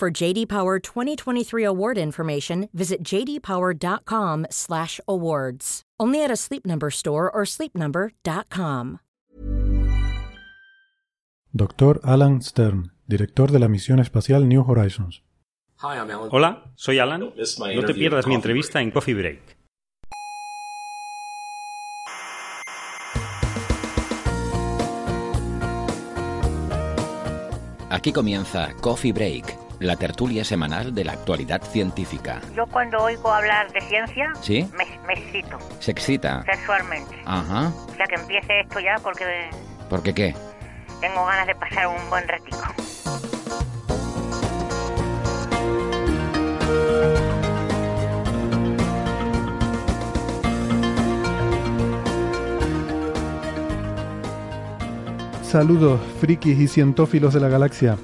For JD Power 2023 award information, visit jdpower.com/awards. Only at a Sleep Number store or sleepnumber.com. Dr. Alan Stern, director de la misión espacial New Horizons. Hola, soy Alan. No te pierdas mi entrevista en Coffee Break. Aquí comienza Coffee Break, la tertulia semanal de la actualidad científica. Yo cuando oigo hablar de ciencia, ¿Sí? me, me excito ¿Se excita? sexualmente. Ajá. O sea que empiece esto ya porque ¿Por qué qué? tengo ganas de pasar un buen ratico. Saludos, frikis y cientófilos de la galaxia.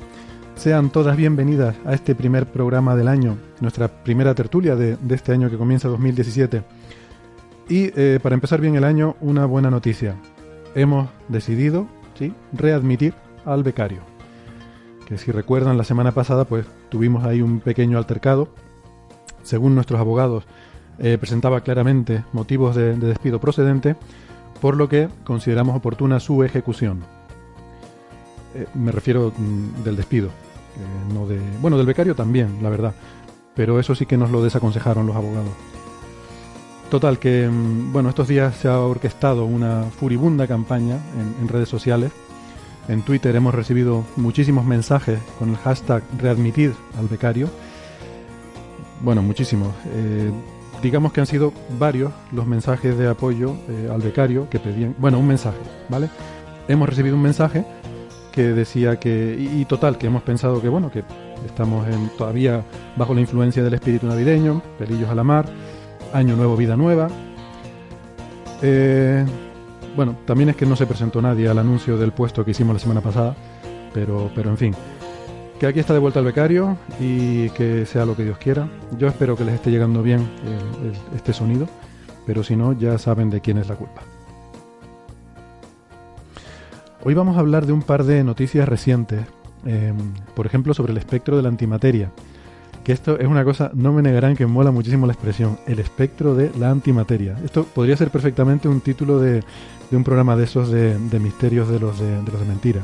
Sean todas bienvenidas a este primer programa del año, nuestra primera tertulia de, este año que comienza 2017. Y eh, para empezar bien el año, una buena noticia. Hemos decidido, ¿sí?, readmitir al becario. Que si recuerdan, la semana pasada, pues tuvimos ahí un pequeño altercado. Según nuestros abogados, eh, presentaba claramente motivos de despido procedente, por lo que consideramos oportuna su ejecución. Eh, me refiero mm, del despido, eh, no de. Bueno, del becario también, la verdad. Pero eso sí que nos lo desaconsejaron los abogados. Total, que mm, bueno, estos días se ha orquestado una furibunda campaña en, en redes sociales. En Twitter hemos recibido muchísimos mensajes con el hashtag readmitir al becario. Bueno, muchísimos. Eh, digamos que han sido varios los mensajes de apoyo al becario que pedían. Bueno, un mensaje, ¿vale? Hemos recibido un mensaje que decía que. Y, total, que hemos pensado que, bueno, que estamos en, todavía bajo la influencia del espíritu navideño, pelillos a la mar, año nuevo, vida nueva. Eh, bueno, también es que no se presentó nadie al anuncio del puesto que hicimos la semana pasada, pero, pero en fin. Que aquí está de vuelta el becario y que sea lo que Dios quiera. Yo espero que les esté llegando bien este sonido, pero si no, ya saben de quién es la culpa. Hoy vamos a hablar de un par de noticias recientes, eh, por ejemplo sobre el espectro de la antimateria, que esto es una cosa, no me negarán que mola muchísimo la expresión, el espectro de la antimateria. Esto podría ser perfectamente un título de, de un programa de esos de, de misterios de los de, de mentira.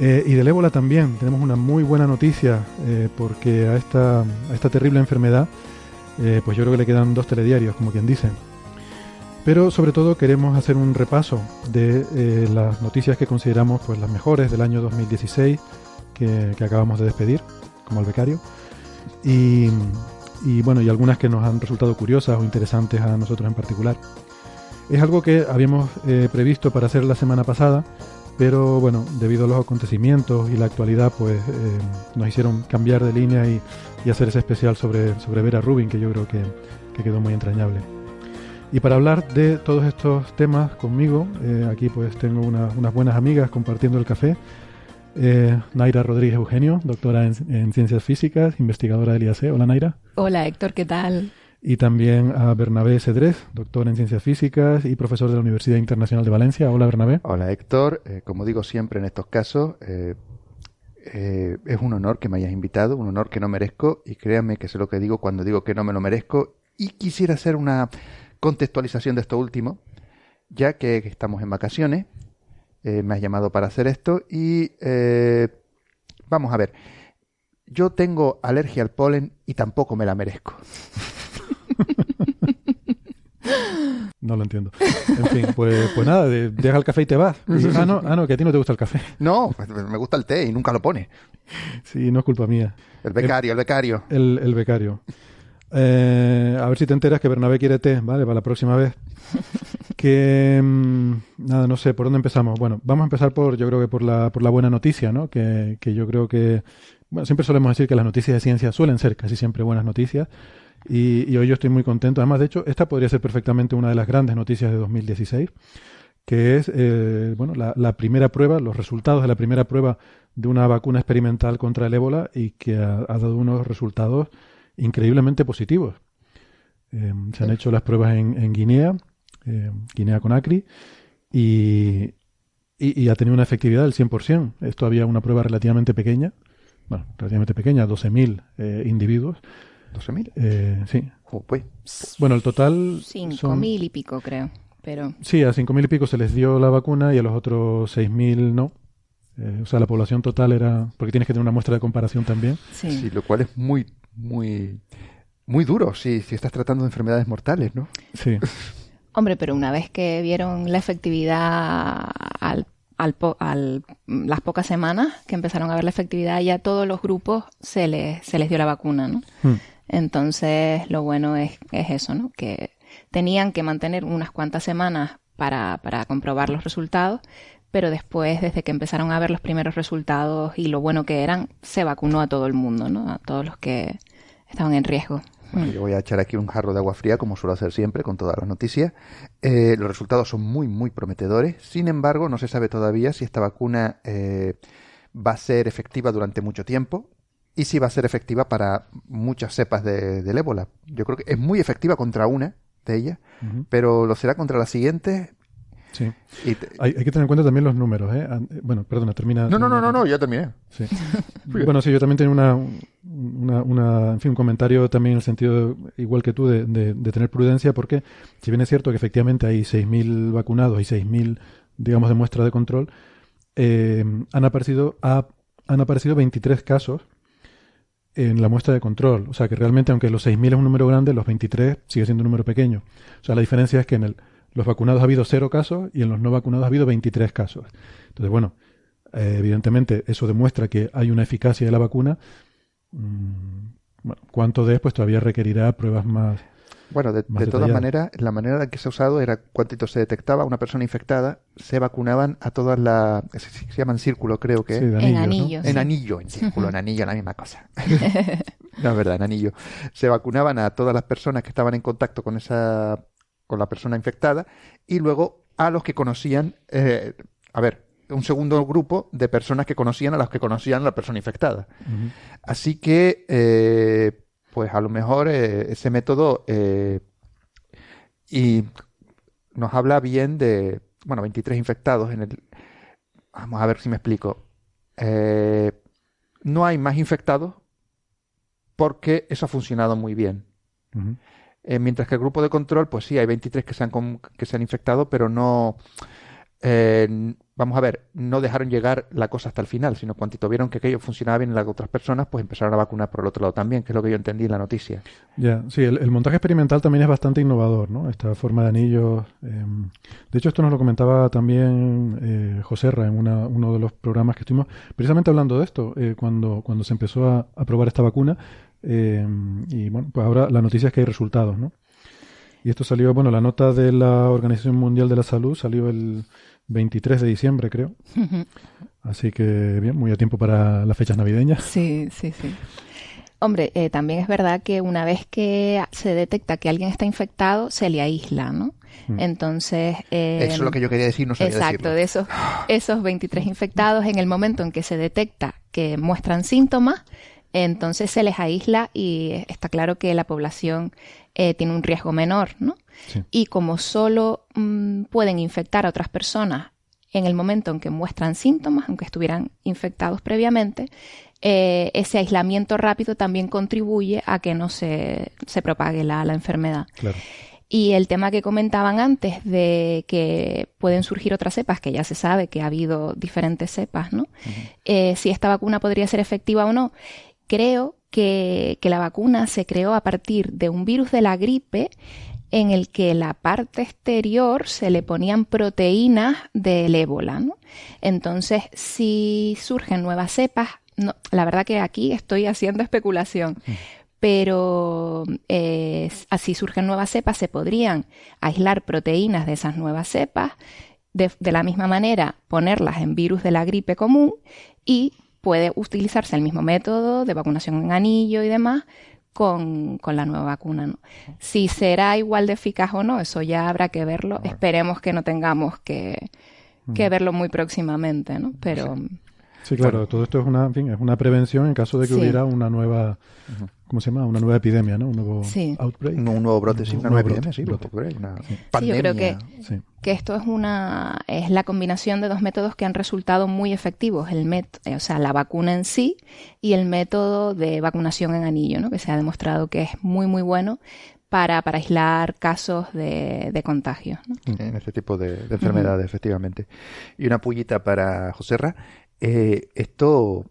Eh, y del ébola también, tenemos una muy buena noticia, eh, porque a esta, a esta terrible enfermedad, eh, pues yo creo que le quedan dos telediarios, como quien dice. Pero sobre todo queremos hacer un repaso de eh, las noticias que consideramos pues las mejores del año 2016 que, acabamos de despedir, como el becario. Y, bueno, y algunas que nos han resultado curiosas o interesantes a nosotros en particular. Es algo que habíamos eh, previsto para hacer la semana pasada, pero bueno, debido a los acontecimientos y la actualidad, pues eh, nos hicieron cambiar de línea y, hacer ese especial sobre, sobre Vera Rubin, que yo creo que quedó muy entrañable. Y para hablar de todos estos temas conmigo, eh, aquí pues tengo una- unas buenas amigas compartiendo el café. Eh, Naira Rodríguez Eugenio, doctora en, en Ciencias Físicas, investigadora del IAC. Hola Naira. Hola Héctor, ¿qué tal? Y también a Bernabé Cedrés, doctor en Ciencias Físicas y profesor de la Universidad Internacional de Valencia. Hola Bernabé. Hola Héctor, Eh, como digo siempre en estos casos, eh, eh, es un honor que me hayas invitado, un honor que no merezco y créanme que sé lo que digo cuando digo que no me lo merezco y quisiera hacer una contextualización de esto último, ya que estamos en vacaciones, eh, me has llamado para hacer esto y eh, vamos a ver, yo tengo alergia al polen y tampoco me la merezco. No lo entiendo. En fin, pues, pues nada, de- deja el café y te vas. Y- ah, no, ah, no, que a ti no te gusta el café. No, pues, me gusta el té y nunca lo pone. Sí, no es culpa mía. El becario, el becario. El, el becario. Eh, a ver si te enteras que Bernabé quiere té, ¿vale? Para la próxima vez. que mm, nada, no sé por dónde empezamos. Bueno, vamos a empezar por, yo creo que por la, por la buena noticia, ¿no? Que, que yo creo que, bueno, siempre solemos decir que las noticias de ciencia suelen ser casi siempre buenas noticias. Y, hoy yo estoy muy contento. Además, de hecho, esta podría ser perfectamente una de las grandes noticias de 2016, que es eh, bueno, la, la, primera prueba, los resultados de la primera prueba de una vacuna experimental contra el ébola y que ha, dado unos resultados increíblemente positivos. Eh, se han hecho las pruebas en, en Guinea, eh, Guinea Conakry, y, y, ha tenido una efectividad del 100%. Esto había una prueba relativamente pequeña, bueno, relativamente pequeña, 12.000 eh, individuos. ¿12.000? Eh, sí. pues. Bueno, el total... 5.000 y pico, creo. Pero... Sí, a 5.000 y pico se les dio la vacuna y a los otros 6.000 no. Eh, o sea, la población total era... Porque tienes que tener una muestra de comparación también. Sí, sí lo cual es muy, muy, muy duro si, si estás tratando de enfermedades mortales, ¿no? Sí. Hombre, pero una vez que vieron la efectividad al, al, las pocas semanas que empezaron a ver la efectividad, ya todos los grupos se les, se les dio la vacuna, ¿no? Hmm. Entonces, lo bueno es, es eso, ¿no? Que tenían que mantener unas cuantas semanas para, para comprobar los resultados, pero después, desde que empezaron a ver los primeros resultados y lo bueno que eran, se vacunó a todo el mundo, ¿no? A todos los que estaban en riesgo. Yo voy a echar aquí un jarro de agua fría, como suelo hacer siempre con todas las noticias. Eh, los resultados son muy, muy prometedores. Sin embargo, no se sabe todavía si esta vacuna eh, va a ser efectiva durante mucho tiempo y si va a ser efectiva para muchas cepas de, del ébola. Yo creo que es muy efectiva contra una de ellas, pero lo será contra las siguientes Sí. Hay, que tener en cuenta también los números. ¿eh? Bueno, perdona, termina. No, no, no, no, no ya terminé. Sí. bueno, sí, yo también tengo una, una, en fin, un comentario también en el sentido, igual que tú, de, de, tener prudencia, porque si bien es cierto que efectivamente hay 6.000 vacunados y 6.000, digamos, de muestra de control, eh, han, aparecido, han aparecido 23 casos en la muestra de control. O sea que realmente, aunque los 6.000 es un número grande, los 23 sigue siendo un número pequeño. O sea, la diferencia es que en el los vacunados ha habido cero casos y en los no vacunados ha habido 23 casos. Entonces, bueno, eh, evidentemente eso demuestra que hay una eficacia de la vacuna. Mm, bueno, cuánto de pues todavía requerirá pruebas más. Bueno, de, todas maneras, la manera en que se ha usado era cuántito se detectaba una persona infectada, se vacunaban a todas las. Se, llaman círculo, creo que. en anillo. En anillo, en círculo, en anillo, la misma cosa. no es verdad, en anillo. Se vacunaban a todas las personas que estaban en contacto con esa con la persona infectada y luego a los que conocían, eh, a ver, un segundo grupo de personas que conocían a los que conocían a la persona infectada. Así que, eh, pues a lo mejor eh, ese método y nos habla bien de, bueno, 23 infectados en el... Vamos a ver si me explico. no hay más infectados porque eso ha funcionado muy bien. Eh, mientras que el grupo de control, pues sí, hay 23 que se han, que se han infectado, pero no, eh, vamos a ver, no dejaron llegar la cosa hasta el final, sino cuando vieron que aquello funcionaba bien en las otras personas, pues empezaron a vacunar por el otro lado también, que es lo que yo entendí en la noticia. Ya, sí, el, montaje experimental también es bastante innovador, ¿no? Esta forma de anillos. Em, de hecho, esto nos lo comentaba también eh, José Ra en uno de los programas que estuvimos, precisamente hablando de esto, eh, cuando, cuando se empezó a, a probar esta vacuna eh, y bueno, pues ahora la noticia es que hay resultados, ¿no? Y esto salió, bueno, la nota de la Organización Mundial de la Salud salió el 23 de diciembre, creo. Así que bien, muy a tiempo para las fechas navideñas. Sí, sí, sí. Hombre, eh, también es verdad que una vez que se detecta que alguien está infectado, se le aísla, ¿no? Mm. Entonces... Eh, Eso es lo que yo quería decir, no sabía Exacto, de esos, esos 23 infectados, en el momento en que se detecta que muestran síntomas, entonces se les aísla y está claro que la población eh, tiene un riesgo menor, ¿no? Y como solo mm, pueden infectar a otras personas en el momento en que muestran síntomas, aunque estuvieran infectados previamente, eh, ese aislamiento rápido también contribuye a que no se, se propague la, la enfermedad. Y el tema que comentaban antes de que pueden surgir otras cepas, que ya se sabe que ha habido diferentes cepas, ¿no? Eh, si esta vacuna podría ser efectiva o no creo que, la vacuna se creó a partir de un virus de la gripe en el que la parte exterior se le ponían proteínas del ébola. Entonces, si surgen nuevas cepas, no, la verdad que aquí estoy haciendo especulación, mm. pero eh, así surgen nuevas cepas, se podrían aislar proteínas de esas nuevas cepas, de, la misma manera ponerlas en virus de la gripe común y puede utilizarse el mismo método de vacunación en anillo y demás con, la nueva vacuna. Si será igual de eficaz o no, eso ya habrá que verlo. Esperemos que no tengamos que, que verlo muy próximamente, ¿no? Pero... Sí, claro, todo esto es una, en fin, es una prevención en caso de que hubiera una nueva, ¿cómo se llama? Una nueva epidemia, ¿no? Un nuevo outbreak. Un, nuevo brote, sí, una nueva epidemia, sí, una pandemia. yo creo que, que esto es una, es la combinación de dos métodos que han resultado muy efectivos, el met, o sea, la vacuna en sí y el método de vacunación en anillo, ¿no? Que se ha demostrado que es muy, muy bueno para, para aislar casos de, de contagio. En este tipo de, enfermedades, efectivamente. Y una pullita para Joserra. Eh, esto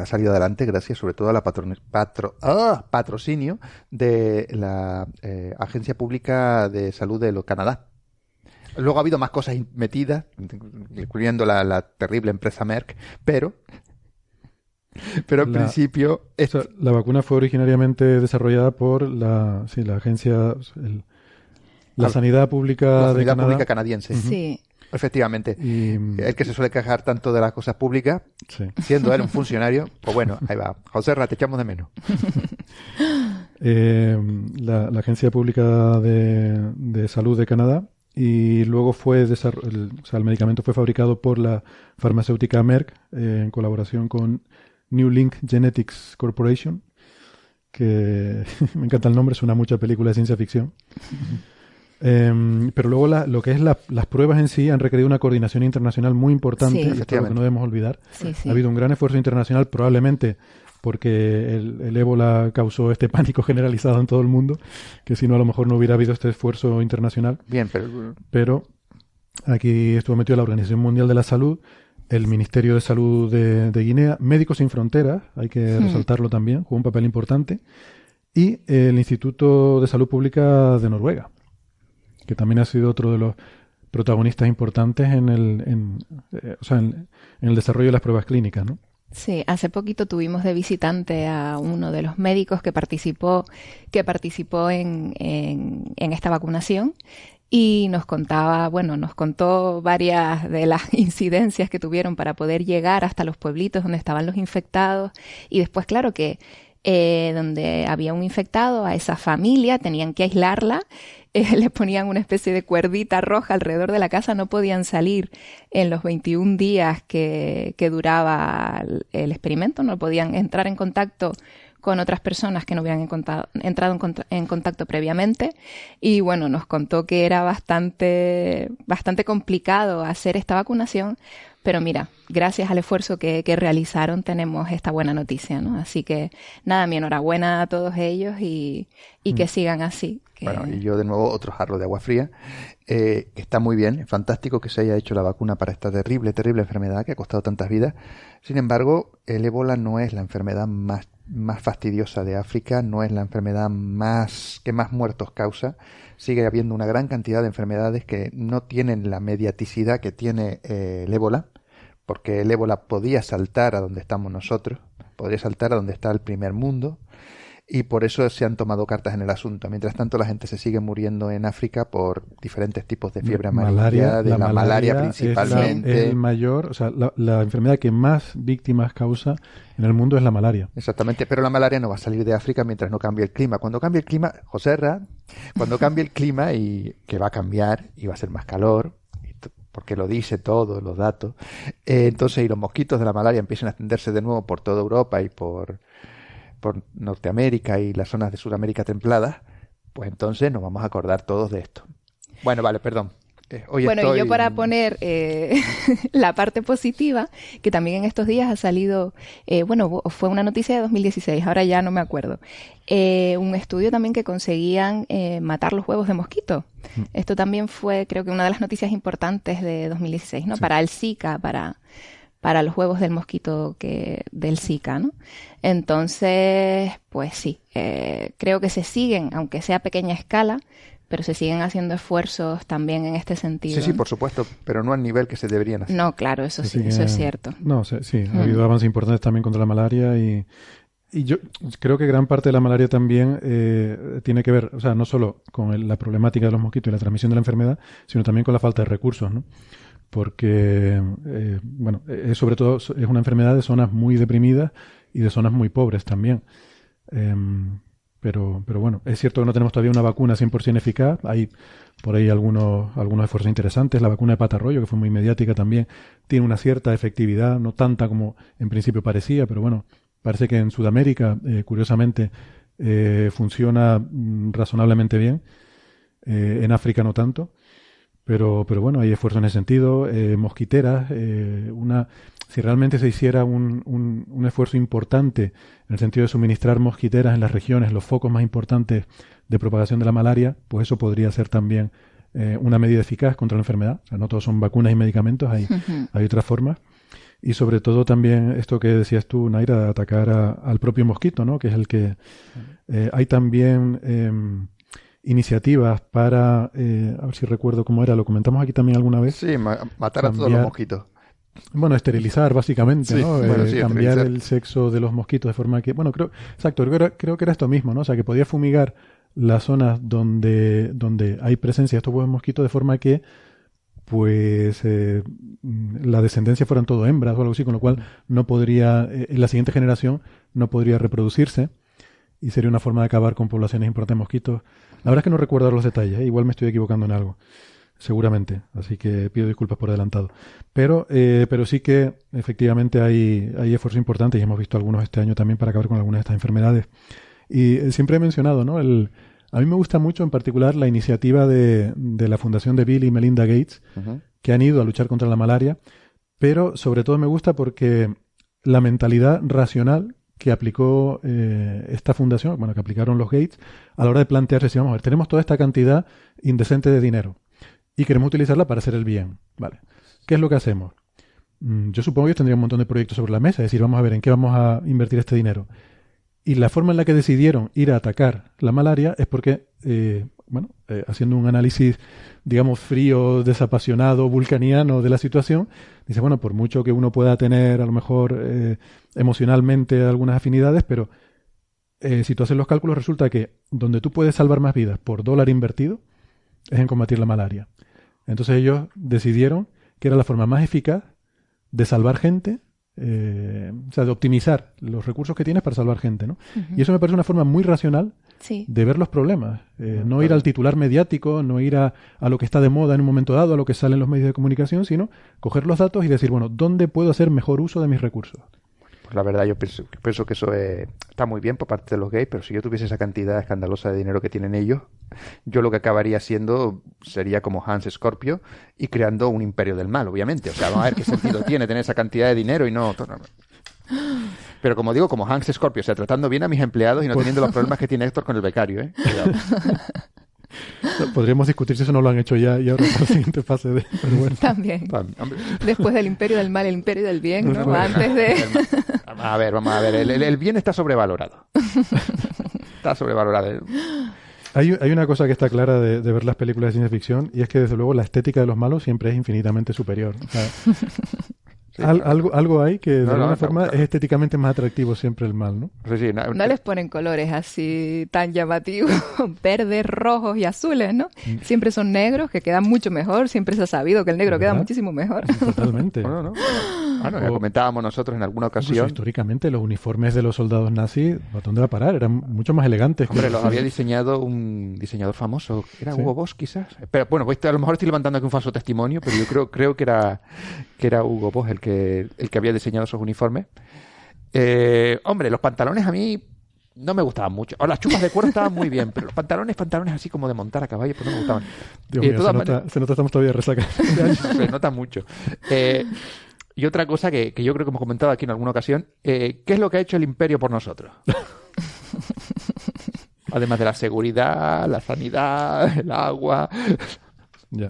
ha salido adelante gracias sobre todo a la patro, ¡ah! patrocinio de la eh, Agencia Pública de Salud de Canadá. Luego ha habido más cosas metidas, incluyendo la, la terrible empresa Merck, pero pero en principio... la vacuna fue originariamente desarrollada por la, sí, la agencia... la Sanidad Pública la Sanidad Pública Canadiense. Sí. Efectivamente. El que se suele quejar tanto de las cosas públicas, siendo él un funcionario, pues bueno, ahí va. José Ra, te echamos de menos. Eh, la, Agencia Pública de, Salud de Canadá y luego fue el, o sea, el medicamento fue fabricado por la farmacéutica Merck eh, en colaboración con New Link Genetics Corporation, que me encanta el nombre, es una mucha película de ciencia ficción. Em, pero luego lo que es las pruebas en sí han requerido una coordinación internacional muy importante, esto es lo que no debemos olvidar. Ha habido un gran esfuerzo internacional, probablemente porque el, el, ébola causó este pánico generalizado en todo el mundo, que si no a lo mejor no hubiera habido este esfuerzo internacional. Bien, pero... Pero aquí estuvo metido la Organización Mundial de la Salud, el Ministerio de Salud de, Guinea, Médicos Sin Fronteras, hay que hmm. resaltarlo también, jugó un papel importante, y el Instituto de Salud Pública de Noruega, que también ha sido otro de los protagonistas importantes en el, en, eh, o sea, en, el desarrollo de las pruebas clínicas, ¿no? Sí, hace poquito tuvimos de visitante a uno de los médicos que participó, que participó en, en, en esta vacunación y nos contaba, bueno, nos contó varias de las incidencias que tuvieron para poder llegar hasta los pueblitos donde estaban los infectados y después, claro que eh, donde había un infectado, a esa familia tenían que aislarla, eh, le ponían una especie de cuerdita roja alrededor de la casa, no podían salir en los 21 días que duraba el experimento, no podían entrar en contacto con otras personas que no habían entrado en, contacto previamente y bueno, nos contó que era bastante, bastante complicado hacer esta vacunación, pero mira, gracias al esfuerzo que, realizaron tenemos esta buena noticia, ¿no? Así que nada, mi enhorabuena a todos ellos y, que mm. sigan así. Bueno, y yo de nuevo otro jarro de agua fría. Eh, está muy bien, es fantástico que se haya hecho la vacuna para esta terrible, terrible enfermedad que ha costado tantas vidas. Sin embargo, el ébola no es la enfermedad más más fastidiosa de África, no es la enfermedad más que más muertos causa. Sigue habiendo una gran cantidad de enfermedades que no tienen la mediaticidad que tiene eh, el ébola, porque el ébola podía saltar a donde estamos nosotros, podría saltar a donde está el primer mundo, y por eso se han tomado cartas en el asunto. Mientras tanto, la gente se sigue muriendo en África por diferentes tipos de fiebre amarilla, de la, malaria, principalmente. Es el mayor, o sea, la, enfermedad que más víctimas causa en el mundo es la malaria. Exactamente, pero la malaria no va a salir de África mientras no cambie el clima. Cuando cambie el clima, José Ra, cuando cambie el clima y que va a cambiar y va a ser más calor, porque lo dice todo, los datos, eh, entonces y los mosquitos de la malaria empiezan a extenderse de nuevo por toda Europa y por por Norteamérica y las zonas de Sudamérica templadas, pues entonces nos vamos a acordar todos de esto. Bueno, vale, perdón. Eh, bueno, y yo para poner eh, la parte positiva, que también en estos días ha salido, eh, bueno, fue una noticia de 2016, ahora ya no me acuerdo, un estudio también que conseguían matar los huevos de mosquito. Mm. Esto también fue, creo que una de las noticias importantes de 2016, ¿no? Para el Zika, para para los huevos del mosquito que del Zika, ¿no? Entonces, pues sí, eh, creo que se siguen, aunque sea a pequeña escala, pero se siguen haciendo esfuerzos también en este sentido. Sí, sí, por supuesto, pero no al nivel que se deberían hacer. No, claro, eso sí, eso es cierto. No, sí, ha habido avances importantes también contra la malaria y Y yo creo que gran parte de la malaria también eh, tiene que ver, o sea, no solo con la problemática de los mosquitos y la transmisión de la enfermedad, sino también con la falta de recursos, ¿no? Porque, eh, bueno, es sobre todo es una enfermedad de zonas muy deprimidas y de zonas muy pobres también. Em, pero, pero bueno, es cierto que no tenemos todavía una vacuna 100% eficaz. Hay por ahí algunos, algunos esfuerzos interesantes. La vacuna de patarroyo, que fue muy mediática también, tiene una cierta efectividad, no tanta como en principio parecía, pero bueno, parece que en Sudamérica, eh, curiosamente, eh, funciona mm, razonablemente bien. En África no tanto. Pero, pero bueno, hay esfuerzos en ese sentido. mosquiteras, una si realmente se hiciera un, un, esfuerzo importante en el sentido de suministrar mosquiteras en las regiones, los focos más importantes de propagación de la malaria, pues eso podría ser también eh, una medida eficaz contra la enfermedad. O sea, no todos son vacunas y medicamentos, hay, hay otras formas. Y sobre todo también esto que decías tú, Naira, de atacar al propio mosquito, ¿no? Que es el que... Eh, hay también em, iniciativas para... Eh, a ver si recuerdo cómo era, lo comentamos aquí también alguna vez. Sí, matar a todos los mosquitos. Bueno, esterilizar básicamente, ¿no? Eh, cambiar el sexo de los mosquitos de forma que, bueno, creo, exacto, creo, que era esto mismo, ¿no? O sea, que podía fumigar las zonas donde, donde hay presencia de estos huevos mosquitos de forma que, pues, eh, la descendencia fueran todo hembras o algo así, con lo cual no podría, eh, en la siguiente generación no podría reproducirse y sería una forma de acabar con poblaciones importantes de mosquitos. La verdad es que no recuerdo los detalles, igual me estoy equivocando en algo seguramente. Así que pido disculpas por adelantado. Pero, eh, pero sí que efectivamente hay, hay esfuerzos importantes y hemos visto algunos este año también para acabar con algunas de estas enfermedades. Y eh, siempre he mencionado, ¿no? El, a mí me gusta mucho en particular la iniciativa de, de la Fundación de Bill y Melinda Gates, que han ido a luchar contra la malaria, pero sobre todo me gusta porque la mentalidad racional que aplicó eh, esta fundación, bueno, que aplicaron los Gates, a la hora de plantearse si vamos a ver, tenemos toda esta cantidad indecente de dinero y queremos utilizarla para hacer el bien. Vale. ¿Qué es lo que hacemos? Mm, yo supongo que tendría un montón de proyectos sobre la mesa, es decir, vamos a ver en qué vamos a invertir este dinero. Y la forma en la que decidieron ir a atacar la malaria es porque, eh, bueno, eh, haciendo un análisis, digamos, frío, desapasionado, vulcaniano de la situación, dice, bueno, por mucho que uno pueda tener a lo mejor eh, emocionalmente algunas afinidades, pero si tú haces los cálculos, resulta que donde tú puedes salvar más vidas por dólar invertido es en combatir la malaria. Entonces ellos decidieron que era la forma más eficaz de salvar gente, eh, o sea, de optimizar los recursos que tienes para salvar gente, ¿no? Y eso me parece una forma muy racional de ver los problemas. Eh, no ir al titular mediático, no ir a, a, lo que está de moda en un momento dado, a lo que sale en los medios de comunicación, sino coger los datos y decir, bueno, ¿dónde puedo hacer mejor uso de mis recursos? Pues la verdad yo pienso, pienso que eso está muy bien por parte de los gays, pero si yo tuviese esa cantidad escandalosa de dinero que tienen ellos, yo lo que acabaría siendo sería como Hans Scorpio y creando un imperio del mal, obviamente. O sea, vamos a ver qué sentido tiene tener esa cantidad de dinero y no... Pero como digo, como Hans Scorpio, o sea, tratando bien a mis empleados y no teniendo los problemas que tiene Héctor con el becario, ¿eh? Podríamos discutir si eso no lo han hecho ya y ahora es la siguiente fase de... También. Después del imperio del mal, el imperio del bien, ¿no? Antes de... A ver, vamos a ver. El, bien está sobrevalorado. Está sobrevalorado. Hay, hay, una cosa que está clara de, ver las películas de ciencia ficción y es que desde luego la estética de los malos siempre es infinitamente superior. algo, algo hay que de alguna forma es estéticamente más atractivo siempre el mal, ¿no? no, les ponen colores así tan llamativos, verdes, rojos y azules, ¿no? Mm. Siempre son negros, que quedan mucho mejor. Siempre se ha sabido que el negro queda muchísimo mejor. Totalmente. Bueno, ya comentábamos nosotros en alguna ocasión. históricamente los uniformes de los soldados nazis, ¿dónde va a parar? Eran mucho más elegantes. Hombre, los había diseñado un diseñador famoso. ¿Era Hugo Boss, quizás? Pero bueno, pues a lo mejor estoy levantando aquí un falso testimonio, pero yo creo, creo que era que era Hugo Boss el que el que había diseñado esos uniformes. Eh, hombre, los pantalones a mí no me gustaban mucho. O las chupas de cuero estaban muy bien, pero los pantalones, pantalones así como de montar a caballo, pues no me gustaban. se, nota, se, nota, estamos todavía resacados. se nota mucho. Eh, y otra cosa que, yo creo que hemos comentado aquí en alguna ocasión, eh, ¿qué es lo que ha hecho el imperio por nosotros? Además de la seguridad, la sanidad, el agua. Ya.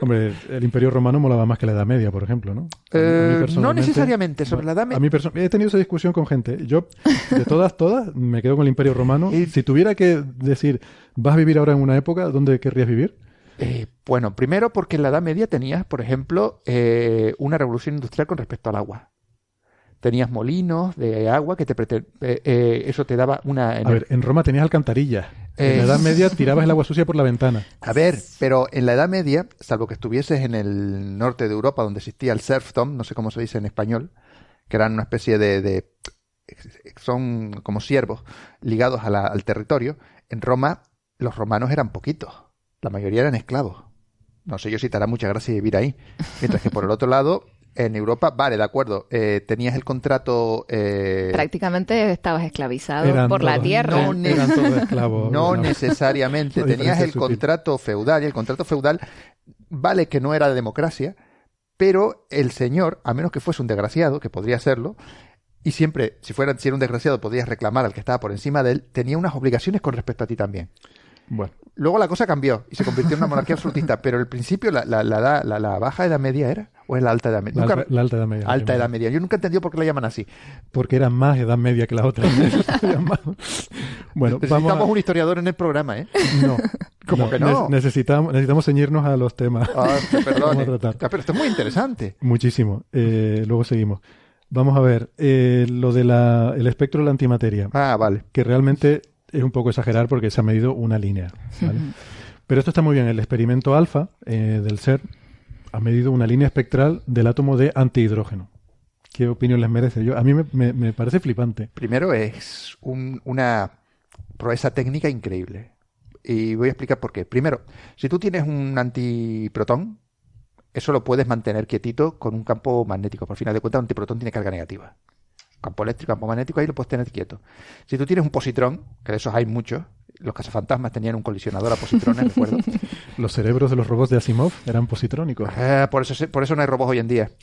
Hombre, el Imperio Romano molaba más que la Edad Media, por ejemplo, ¿no? Eh, no necesariamente, sobre la Edad Media. A mí he tenido esa discusión con gente. Yo, de todas, todas, me quedo con el Imperio Romano. Y si tuviera que decir, ¿vas a vivir ahora en una época? ¿Dónde querrías vivir? Eh, bueno, primero porque en la Edad Media tenías, por ejemplo, eh, una revolución industrial con respecto al agua. tenías molinos de agua que te eh, eh, eso te daba una A ver, en Roma tenías alcantarillas. Eh, En la Edad Media tirabas el agua sucia por la ventana. A ver, pero en la Edad Media, salvo que estuvieses en el norte de Europa, donde existía el serfdom, no sé cómo se dice en español, que eran una especie de... de- son como siervos ligados a la- al territorio, en Roma los romanos eran poquitos, la mayoría eran esclavos. No sé yo si te hará mucha gracia vivir ahí. Mientras que por el otro lado, en Europa, vale, de acuerdo, eh, tenías el contrato... eh, Prácticamente estabas esclavizado Eran por la tierra. No, ne- Eran todos esclavos. No No. necesariamente. Tenías el sutil. contrato feudal y el contrato feudal vale que no era de democracia, pero el señor, a menos que fuese un desgraciado, que podría serlo, y siempre, si fuera si era un desgraciado, podías reclamar al que estaba por encima de él, tenía unas obligaciones con respecto a ti también. Bueno, Luego la cosa cambió y se convirtió en una monarquía absolutista, pero al principio la, la, la, la- baja edad media era, o es la alta edad media. la, Nunca- la alta Edad Media. alta edad media. Yo nunca he entendido por qué la llaman así. Porque era más Edad Media que la otra. Bueno, Necesitamos vamos a... un historiador en el programa, ¿eh? No. ¿Cómo que no? Ne- necesitamos, necesitamos ceñirnos a los temas. Ah, tratar. Ah, Pero esto es muy interesante. Muchísimo. Eh, luego seguimos. Vamos a ver eh, lo del espectro de la antimateria, Ah, vale. que realmente es un poco exagerar porque se ha medido una línea. ¿vale? Pero esto está muy bien. El experimento alfa eh, del SER ha medido una línea espectral del átomo de antihidrógeno. ¿Qué opinión les merece? Yo, a mí me, me- me parece flipante. Primero es un- una proeza técnica increíble. Y voy a explicar por qué. Primero, si tú tienes un antiprotón, eso lo puedes mantener quietito con un campo magnético. Por final de cuentas, un antiprotón tiene carga negativa. Campo eléctrico, campo magnético, ahí lo puedes tener quieto. Si tú tienes un positrón, que de esos hay muchos, los cazafantasmas tenían un colisionador a positrones, recuerdo. Los cerebros de los robots de Asimov eran positrónicos. Ah, por, eso, por eso no hay robots hoy en día.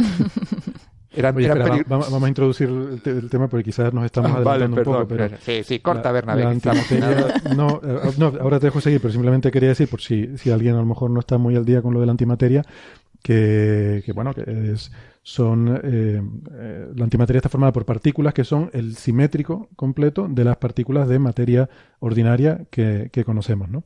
Eran, Oye, eran espera, va- peli- vamos, vamos a introducir el, te- el tema porque quizás nos estamos Ah, vale, adelantando un poco. perdón. Pero Sí, sí, corta, Bernabé. no, eh, no, ahora te dejo seguir, pero simplemente quería decir, por si, si alguien a lo mejor no está muy al día con lo de la antimateria, que, que, bueno, que es, son eh, eh, la antimateria está formada por partículas que son el simétrico completo de las partículas de materia ordinaria que, conocemos, ¿no?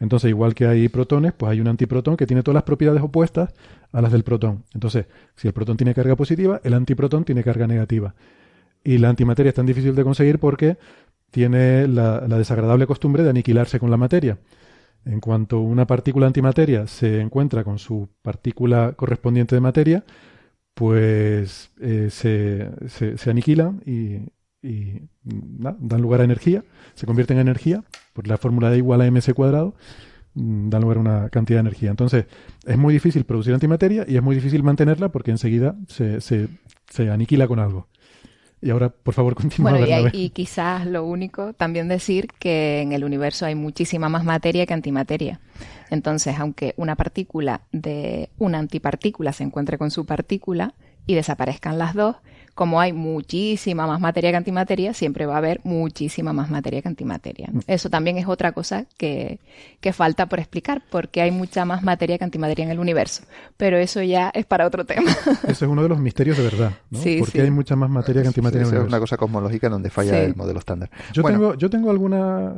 Entonces, igual que hay protones, pues hay un antiprotón que tiene todas las propiedades opuestas a las del protón. Entonces, si el protón tiene carga positiva, el antiprotón tiene carga negativa. Y la antimateria es tan difícil de conseguir porque tiene la desagradable costumbre de aniquilarse con la materia. En cuanto una partícula antimateria se encuentra con su partícula correspondiente de materia, pues eh, se, se, aniquilan y, dan lugar a energía, se convierten en energía, por la fórmula de igual a mc cuadrado, mm, dan lugar a una cantidad de energía. Entonces, es muy difícil producir antimateria y es muy difícil mantenerla porque enseguida se, se, se aniquila con algo. Y ahora, por favor, continúa. Bueno, y, hay- Bernabé. y quizás lo único, también decir que en el universo hay muchísima más materia que antimateria. Entonces, aunque una partícula de una antipartícula se encuentre con su partícula y desaparezcan las dos, como hay muchísima más materia que antimateria, siempre va a haber muchísima más materia que antimateria. ¿no? Eso también es otra cosa que, que falta por explicar, porque hay mucha más materia que antimateria en el universo. Pero eso ya es para otro tema. Ese es uno de los misterios de verdad, ¿no? Sí, Porque sí. hay mucha más materia que antimateria. en el es una universo. cosa cosmológica donde falla Sí. el modelo estándar. Yo Bueno, tengo, yo tengo alguna,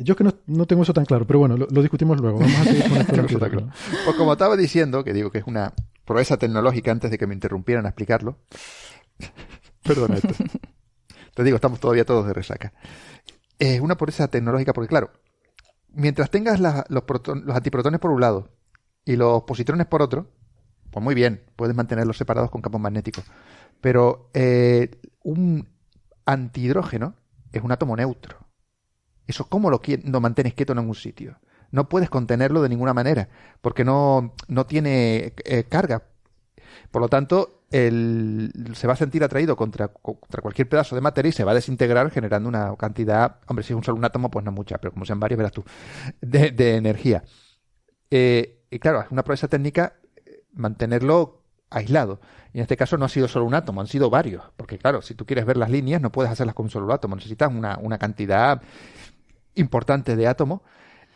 yo es que no, no tengo eso tan claro, pero bueno, lo, lo discutimos luego. Vamos a seguir con esto Eso antídoto. Pues como estaba diciendo, que digo que es una proeza tecnológica antes de que me interrumpieran a explicarlo. Perdona esto. Te digo, estamos todavía todos de resaca. Es una proeza tecnológica porque, claro, mientras tengas los, proton- los antiprotones por un lado y los positrones por otro, pues muy bien, puedes mantenerlos separados con campos magnéticos. Pero eh, un antihidrógeno es un átomo neutro. Eso, ¿cómo lo, lo mantienes quieto en un sitio? No puedes contenerlo de ninguna manera, porque no, no tiene eh, carga. Por lo tanto, el- se va a sentir atraído contra, contra cualquier pedazo de materia y se va a desintegrar generando una cantidad, hombre, si es un solo un átomo, pues no mucha, pero como sean varios, verás tú, de, de energía. Eh, y claro, es una proeza técnica eh, mantenerlo aislado. Y en este caso no ha sido solo un átomo, han sido varios. Porque claro, si tú quieres ver las líneas, no puedes hacerlas con un solo átomo, necesitas una, una cantidad importante de átomos.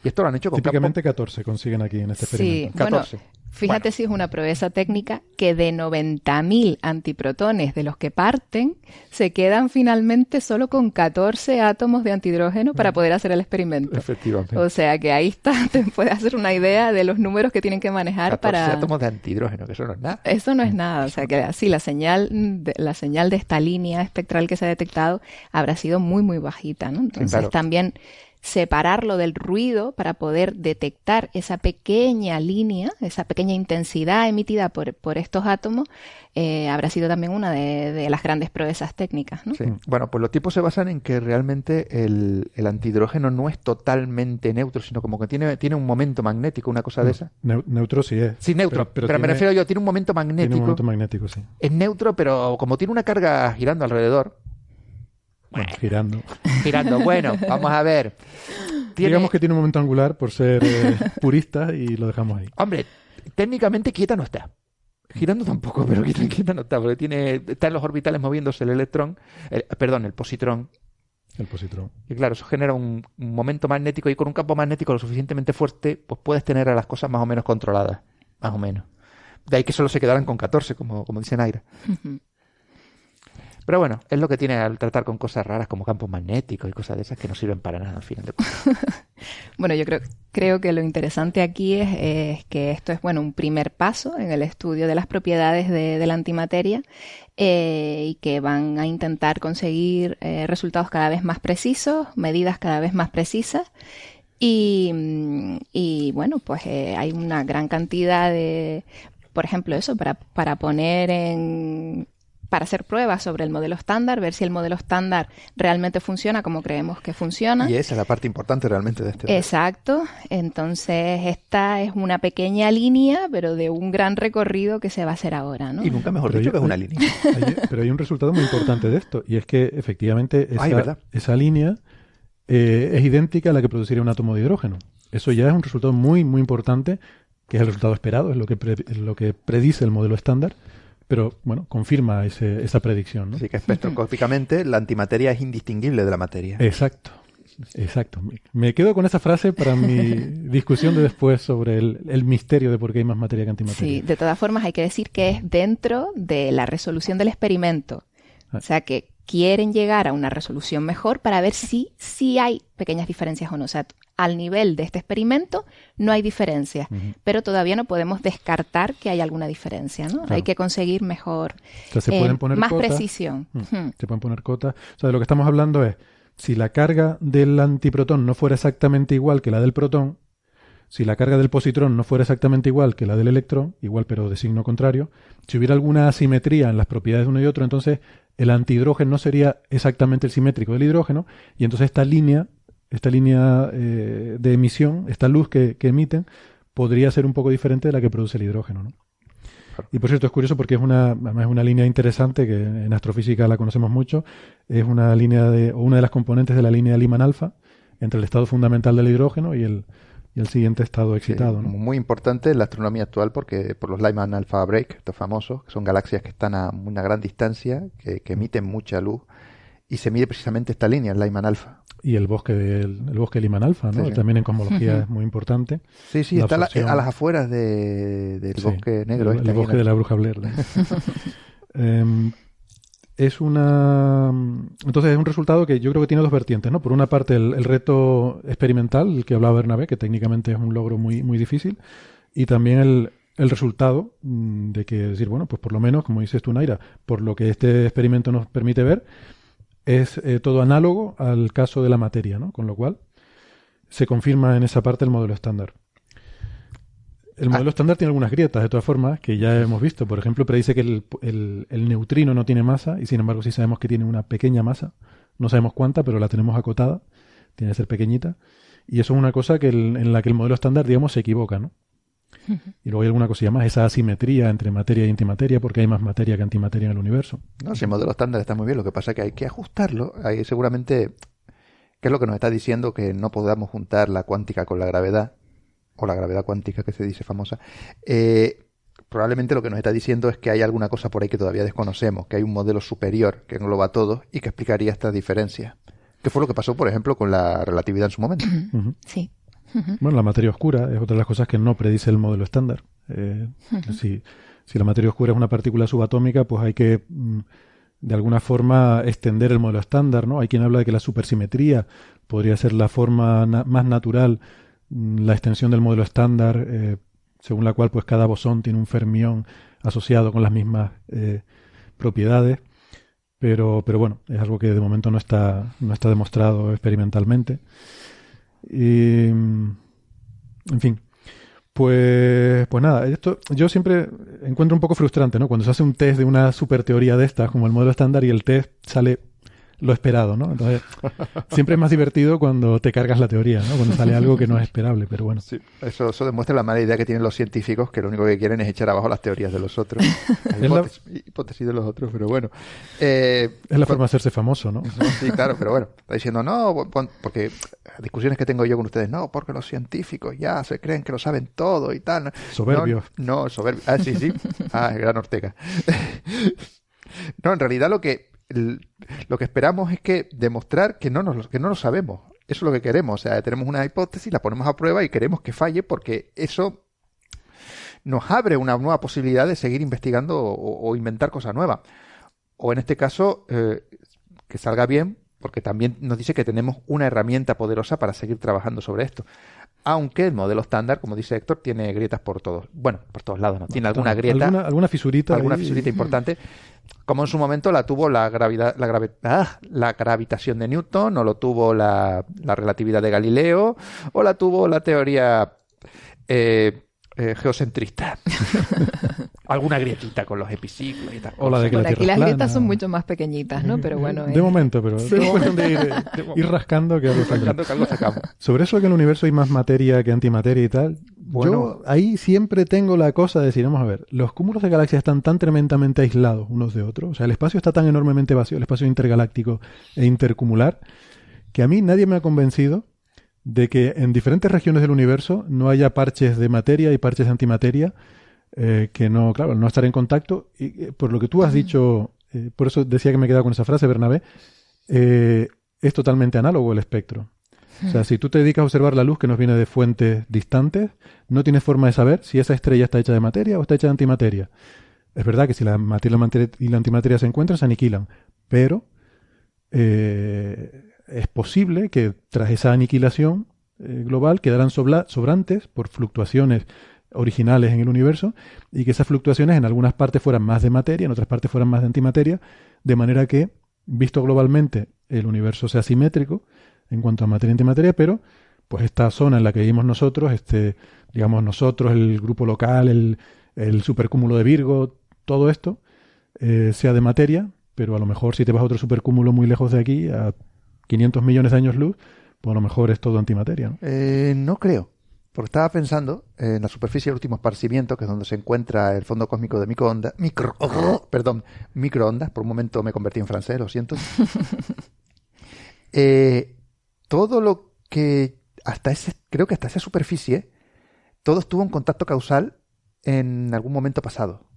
Y esto lo han hecho con Típicamente 14 consiguen aquí en este Sí, experimento. bueno, 14. Fíjate si es una proeza técnica que de 90.000 antiprotones de los que parten, se quedan finalmente solo con 14 átomos de antihidrógeno para poder hacer el experimento. Efectivamente. O sea que ahí está, te puedes hacer una idea de los números que tienen que manejar 14 para... átomos de antihidrógeno, que eso no es nada. Eso no es nada, o sea que así la señal de, la señal de esta línea espectral que se ha detectado habrá sido muy muy bajita, ¿no? Entonces claro. también separarlo del ruido para poder detectar esa pequeña línea, esa pequeña intensidad emitida por, por estos átomos, eh, habrá sido también una de, de, las grandes proezas técnicas. ¿no? Sí. Bueno, pues los tipos se basan en que realmente el, el, antihidrógeno no es totalmente neutro, sino como que tiene, tiene un momento magnético, una cosa de esa. Ne neutro sí es. Sí, neutro, pero, pero, pero tiene, me refiero yo, tiene un momento magnético. Tiene un momento magnético, sí. Es neutro, pero como tiene una carga girando alrededor, bueno, girando. Girando, bueno, vamos a ver. ¿Tiene... Digamos que tiene un momento angular por ser eh, purista y lo dejamos ahí. Hombre, técnicamente quieta no está. Girando tampoco, pero quieta, quieta no está, porque tiene, está en los orbitales moviéndose el electrón, el, perdón, el positrón. El positrón. Y claro, eso genera un, un, momento magnético y con un campo magnético lo suficientemente fuerte, pues puedes tener a las cosas más o menos controladas. Más o menos. De ahí que solo se quedaran con 14, como, como dice Naira. Uh -huh. Pero bueno, es lo que tiene al tratar con cosas raras como campos magnéticos y cosas de esas que no sirven para nada al final de cuentas. bueno, yo creo, creo que lo interesante aquí es, que esto es bueno un primer paso en el estudio de las propiedades de, de la antimateria eh, y que van a intentar conseguir eh, resultados cada vez más precisos, medidas cada vez más precisas. Y, y bueno, pues eh, hay una gran cantidad de, por ejemplo, eso, para, para poner en, para hacer pruebas sobre el modelo estándar, ver si el modelo estándar realmente funciona como creemos que funciona. Y esa es la parte importante realmente de este. Exacto. Entonces, esta es una pequeña línea, pero de un gran recorrido que se va a hacer ahora, ¿no? Y nunca mejor dicho que es una línea. Hay, pero hay un resultado muy importante de esto, y es que efectivamente esa, Ay, esa línea eh, es idéntica a la que produciría un átomo de hidrógeno. Eso ya es un resultado muy, muy importante, que es el resultado esperado, es lo que, pre, lo que predice el modelo estándar pero bueno, confirma ese, esa predicción. ¿no? Así que espectroscópicamente la antimateria es indistinguible de la materia. Exacto, exacto. Me quedo con esa frase para mi discusión de después sobre el, el, misterio de por qué hay más materia que antimateria. Sí, de todas formas hay que decir que es dentro de la resolución del experimento. O sea que quieren llegar a una resolución mejor para ver si, si hay pequeñas diferencias o no. O sea, al nivel de este experimento no hay diferencias, uh -huh. pero todavía no podemos descartar que hay alguna diferencia, ¿no? Claro. Hay que conseguir mejor, o sea, se pueden eh, poner más cotas, precisión. Uh -huh. Se pueden poner cotas. O sea, de lo que estamos hablando es, si la carga del antiprotón no fuera exactamente igual que la del protón, si la carga del positrón no fuera exactamente igual que la del electrón, igual pero de signo contrario, si hubiera alguna asimetría en las propiedades de uno y otro, entonces el antihidrógeno no sería exactamente el simétrico del hidrógeno, y entonces esta línea, esta línea eh, de emisión, esta luz que, que, emiten, podría ser un poco diferente de la que produce el hidrógeno. ¿no? Y por cierto, es curioso porque es una, es una línea interesante que en astrofísica la conocemos mucho. Es una línea de, o una de las componentes de la línea Lyman alfa entre el estado fundamental del hidrógeno y el, y el siguiente estado excitado. Sí, ¿no? Muy importante en la astronomía actual porque por los Lyman Alpha Break, estos famosos, que son galaxias que están a una gran distancia, que, que emiten mucha luz, y se mide precisamente esta línea, el Lyman Alpha. Y el bosque del el bosque Lyman Alpha, ¿no? Sí, sí. También en cosmología es muy importante. Sí, sí, la está la, absorción. a las afueras de, del Sí, bosque negro. El, este el bosque de la bruja Blair. ¿no? Em, es una. Entonces, es un resultado que yo creo que tiene dos vertientes, ¿no? Por una parte, el, el reto experimental, el que hablaba Bernabé, que técnicamente es un logro muy, muy difícil, y también el, el resultado mm, de que decir, bueno, pues por lo menos, como dices tú, Naira, por lo que este experimento nos permite ver, es eh, todo análogo al caso de la materia, ¿no? Con lo cual se confirma en esa parte el modelo estándar. El modelo Ah. estándar tiene algunas grietas, de todas formas, que ya hemos visto. Por ejemplo, predice que el, el- el neutrino no tiene masa y sin embargo sí sabemos que tiene una pequeña masa. No sabemos cuánta, pero la tenemos acotada. Tiene que ser pequeñita. Y eso es una cosa que el- en la que el modelo estándar, digamos, se equivoca, ¿no? Y luego hay alguna cosilla más, esa asimetría entre materia y antimateria, porque hay más materia que antimateria en el universo. No, si el modelo estándar está muy bien, lo que pasa es que hay que ajustarlo. Hay seguramente, ¿qué es lo que nos está diciendo? Que no podamos juntar la cuántica con la gravedad, o la gravedad cuántica que se dice famosa. Eh, probablemente lo que nos está diciendo es que hay alguna cosa por ahí que todavía desconocemos, que hay un modelo superior que engloba todo y que explicaría estas diferencias. Que fue lo que pasó, por ejemplo, con la relatividad en su momento. Sí. Bueno, la materia oscura es otra de las cosas que no predice el modelo estándar. Eh, si, si, la materia oscura es una partícula subatómica, pues hay que mm, de alguna forma extender el modelo estándar, ¿no? Hay quien habla de que la supersimetría podría ser la forma más natural, la extensión del modelo estándar, eh, según la cual pues cada bosón tiene un fermión asociado con las mismas eh, propiedades. Pero, pero bueno, es algo que de momento no está, no está demostrado experimentalmente. Y, mm, en fin, pues, pues nada, esto yo siempre encuentro un poco frustrante, ¿no? Cuando se hace un test de una super teoría de estas, como el modelo estándar, y el test sale lo esperado, ¿no? Entonces, siempre es más divertido cuando te cargas la teoría, ¿no? Cuando sale algo que no es esperable, pero bueno. Sí, eso, eso demuestra la mala idea que tienen los científicos, que lo único que quieren es echar abajo las teorías de los otros. hipótesis, de los otros, pero bueno. Eh, es la forma de hacerse famoso, ¿no? Sí, claro, pero bueno, está diciendo, no, porque discusiones que tengo yo con ustedes, no, porque los científicos ya se creen que lo saben todo y tal. Soberbios. No, no soberbios. Ah, sí, sí. Ah, gran Ortega. no, en realidad lo que lo que esperamos es que demostrar que no, nos, que no lo sabemos. Eso es lo que queremos. O sea, tenemos una hipótesis, la ponemos a prueba y queremos que falle porque eso nos abre una nueva posibilidad de seguir investigando o, inventar cosas nuevas. O en este caso, eh, que salga bien, porque también nos dice que tenemos una herramienta poderosa para seguir trabajando sobre esto. Aunque el modelo estándar, como dice Héctor, tiene grietas por todos, bueno, por todos lados, ¿no? Tiene alguna grieta. Alguna, fisurita. Alguna fisurita importante como en su momento la tuvo la, gravedad, la, ah, la gravitación de Newton, o lo tuvo la, la, relatividad de Galileo, o la tuvo la teoría eh, eh, geocentrista. Alguna grietita con los epiciclos y tal. O la de que aquí las grietas son mucho más pequeñitas, ¿no? Pero bueno. De momento, pero sí. de ir, rascando que algo, rascando que algo sacamos. Sobre eso de que en el universo hay más materia que antimateria y tal, bueno, yo ahí siempre tengo la cosa de decir, vamos a ver, los cúmulos de galaxias están tan tremendamente aislados unos de otros, o sea, el espacio está tan enormemente vacío, el espacio intergaláctico e intercumular, que a mí nadie me ha convencido de que en diferentes regiones del universo no haya parches de materia y parches de antimateria eh, que no, claro, no estar en contacto. Y eh, por lo que tú has dicho, eh, por eso decía que me he quedado con esa frase, Bernabé, es totalmente análogo el espectro. O sea, si tú te dedicas a observar la luz que nos viene de fuentes distantes, no tienes forma de saber si esa estrella está hecha de materia o está hecha de antimateria. Es verdad que si la materia y la antimateria se encuentran, se aniquilan, pero eh, es posible que tras esa aniquilación eh, global quedaran sobrantes por fluctuaciones originales en el universo y que esas fluctuaciones en algunas partes fueran más de materia, en otras partes fueran más de antimateria, de manera que, visto globalmente, el universo sea simétrico en cuanto a materia y antimateria, pero pues esta zona en la que vivimos nosotros, este, digamos nosotros, el grupo local, el, el supercúmulo de Virgo, todo esto, eh, sea de materia, pero a lo mejor si te vas a otro supercúmulo muy lejos de aquí, a 500 millones de años luz, pues a lo mejor es todo antimateria. ¿no? Eh, no creo. Porque estaba pensando en la superficie del último esparcimiento, que es donde se encuentra el fondo cósmico de microondas, micro, perdón, microondas, por un momento me convertí en francés, lo siento. eh, todo lo que hasta ese, creo que hasta esa superficie, todo estuvo en contacto causal en algún momento pasado.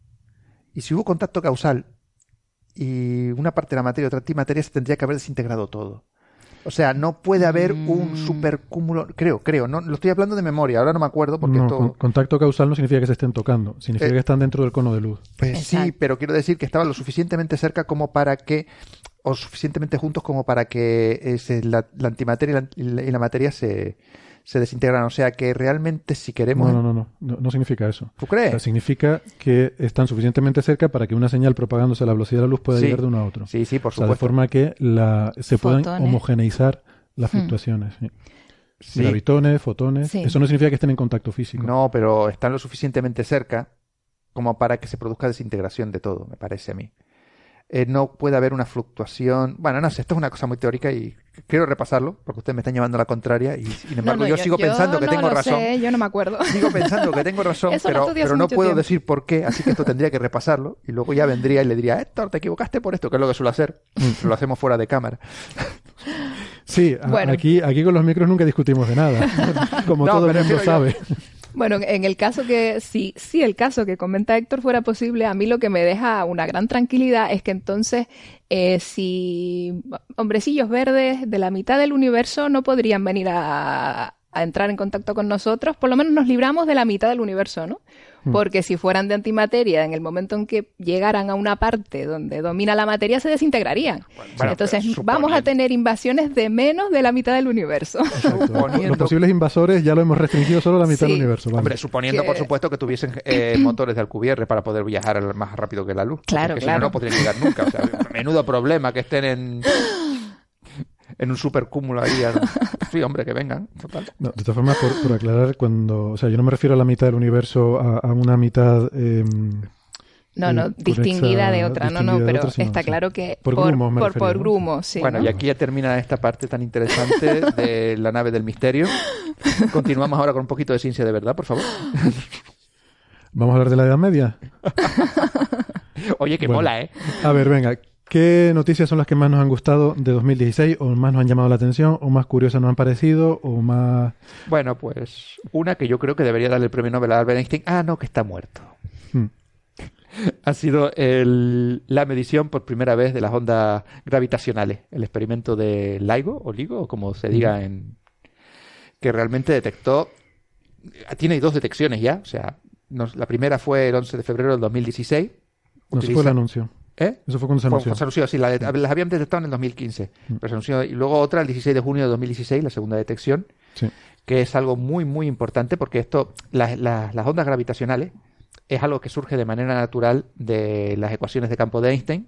Y si hubo contacto causal y una parte de la materia y otra antimateria, se tendría que haber desintegrado todo. O sea, no puede haber un mm. supercúmulo, creo, creo, no lo estoy hablando de memoria, ahora no me acuerdo porque no, contacto causal no significa que se estén tocando, significa eh, que están dentro del cono de luz. Pues sí, pero quiero decir que estaban lo suficientemente cerca como para que o suficientemente juntos como para que la, antimateria y la, materia se, se desintegran. O sea que realmente si queremos... No, no, no, no, no, significa eso. ¿Tú crees? significa que están suficientemente cerca para que una señal propagándose a la velocidad de la luz pueda llegar de uno a otro. Sí, sí, por supuesto. de forma que la, se puedan homogeneizar las hmm. fluctuaciones. Gravitones, fotones. Eso no significa que estén en contacto físico. No, pero están lo suficientemente cerca como para que se produzca desintegración de todo, me parece a mí. Eh, no puede haber una fluctuación. Bueno, no sé, esto es una cosa muy teórica y quiero repasarlo porque ustedes me están llevando a la contraria y sin embargo yo, sigo pensando que tengo razón. Sé, yo no me acuerdo. Sigo pensando que tengo razón, pero, pero no puedo decir por qué, así que esto tendría que repasarlo y luego ya vendría y le diría, Héctor, te equivocaste por esto, que es lo que suelo hacer. Mm. lo hacemos fuera de cámara. Sí, aquí, aquí con los micros nunca discutimos de nada, como todo el mundo sabe. Bueno, en el caso que, si, si el caso que comenta Héctor fuera posible, a mí lo que me deja una gran tranquilidad es que entonces, eh, si hombrecillos verdes de la mitad del universo no podrían venir a, a entrar en contacto con nosotros, por lo menos nos libramos de la mitad del universo, ¿no? Hmm. Porque si fueran de antimateria, en el momento en que llegaran a una parte donde domina la materia, se desintegrarían. Entonces vamos a tener invasiones de menos de la mitad del universo. Los posibles invasores ya lo hemos restringido solo a la mitad del universo. Hombre, suponiendo, por supuesto, que tuviesen eh, motores de Alcubierre para poder viajar más rápido que la luz. Claro, porque claro. Si no, no podrían llegar nunca. O sea, menudo problema que estén en en un supercúmulo ahí. Sí, hombre, que vengan. de todas formas, por, aclarar, cuando. O sea, yo no me refiero a la mitad del universo, a, una mitad. Em, no, no, eh, distinguida de otra, no, no, pero está claro que por, por grumo, por, grumo, sí. Bueno, y aquí ya termina esta parte tan interesante de la nave del misterio. Continuamos ahora con un poquito de ciencia de verdad, por favor. ¿Vamos a hablar de la Edad Media? Oye, que mola, ¿eh? A ver, venga, ¿Qué noticias son las que más nos han gustado de 2016 o más nos han llamado la atención o más curiosas nos han parecido o más... Bueno, pues una que yo creo que debería darle el premio Nobel a Albert Einstein. Ah, no, que está muerto. Hmm. ha sido la medición por primera vez de las ondas gravitacionales, el experimento de LIGO o LIGO, o como se diga en... que realmente detectó... Tiene dos detecciones ya, o sea, la primera fue el 11 de febrero del 2016. No fue el anuncio. ¿Eh? Eso fue cuando se anunció. sí, las habían detectado en el 2015. Mm. Pero se y luego otra el 16 de junio de 2016, la segunda detección, que es algo muy, muy importante porque esto, las ondas gravitacionales, es algo que surge de manera natural de las ecuaciones de campo de Einstein.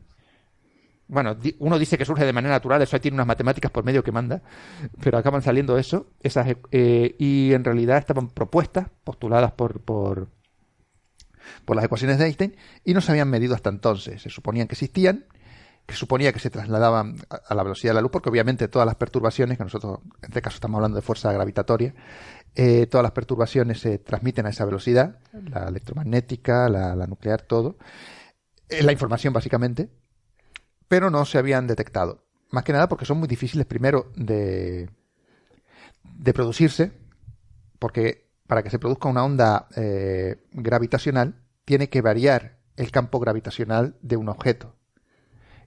Bueno, uno dice que surge de manera natural, eso ahí tiene unas matemáticas por medio que manda, pero acaban saliendo eso, esas, eh, y en realidad estaban propuestas, postuladas por, por por las ecuaciones de Einstein y no se habían medido hasta entonces. Se suponían que existían, que suponía que se trasladaban a la velocidad de la luz, porque obviamente todas las perturbaciones, que nosotros en este caso estamos hablando de fuerza gravitatoria, eh, todas las perturbaciones se transmiten a esa velocidad, la electromagnética, la, nuclear, todo, la información básicamente, pero no se habían detectado. Más que nada porque son muy difíciles primero de, de producirse, porque para que se produzca una onda eh, gravitacional, tiene que variar el campo gravitacional de un objeto.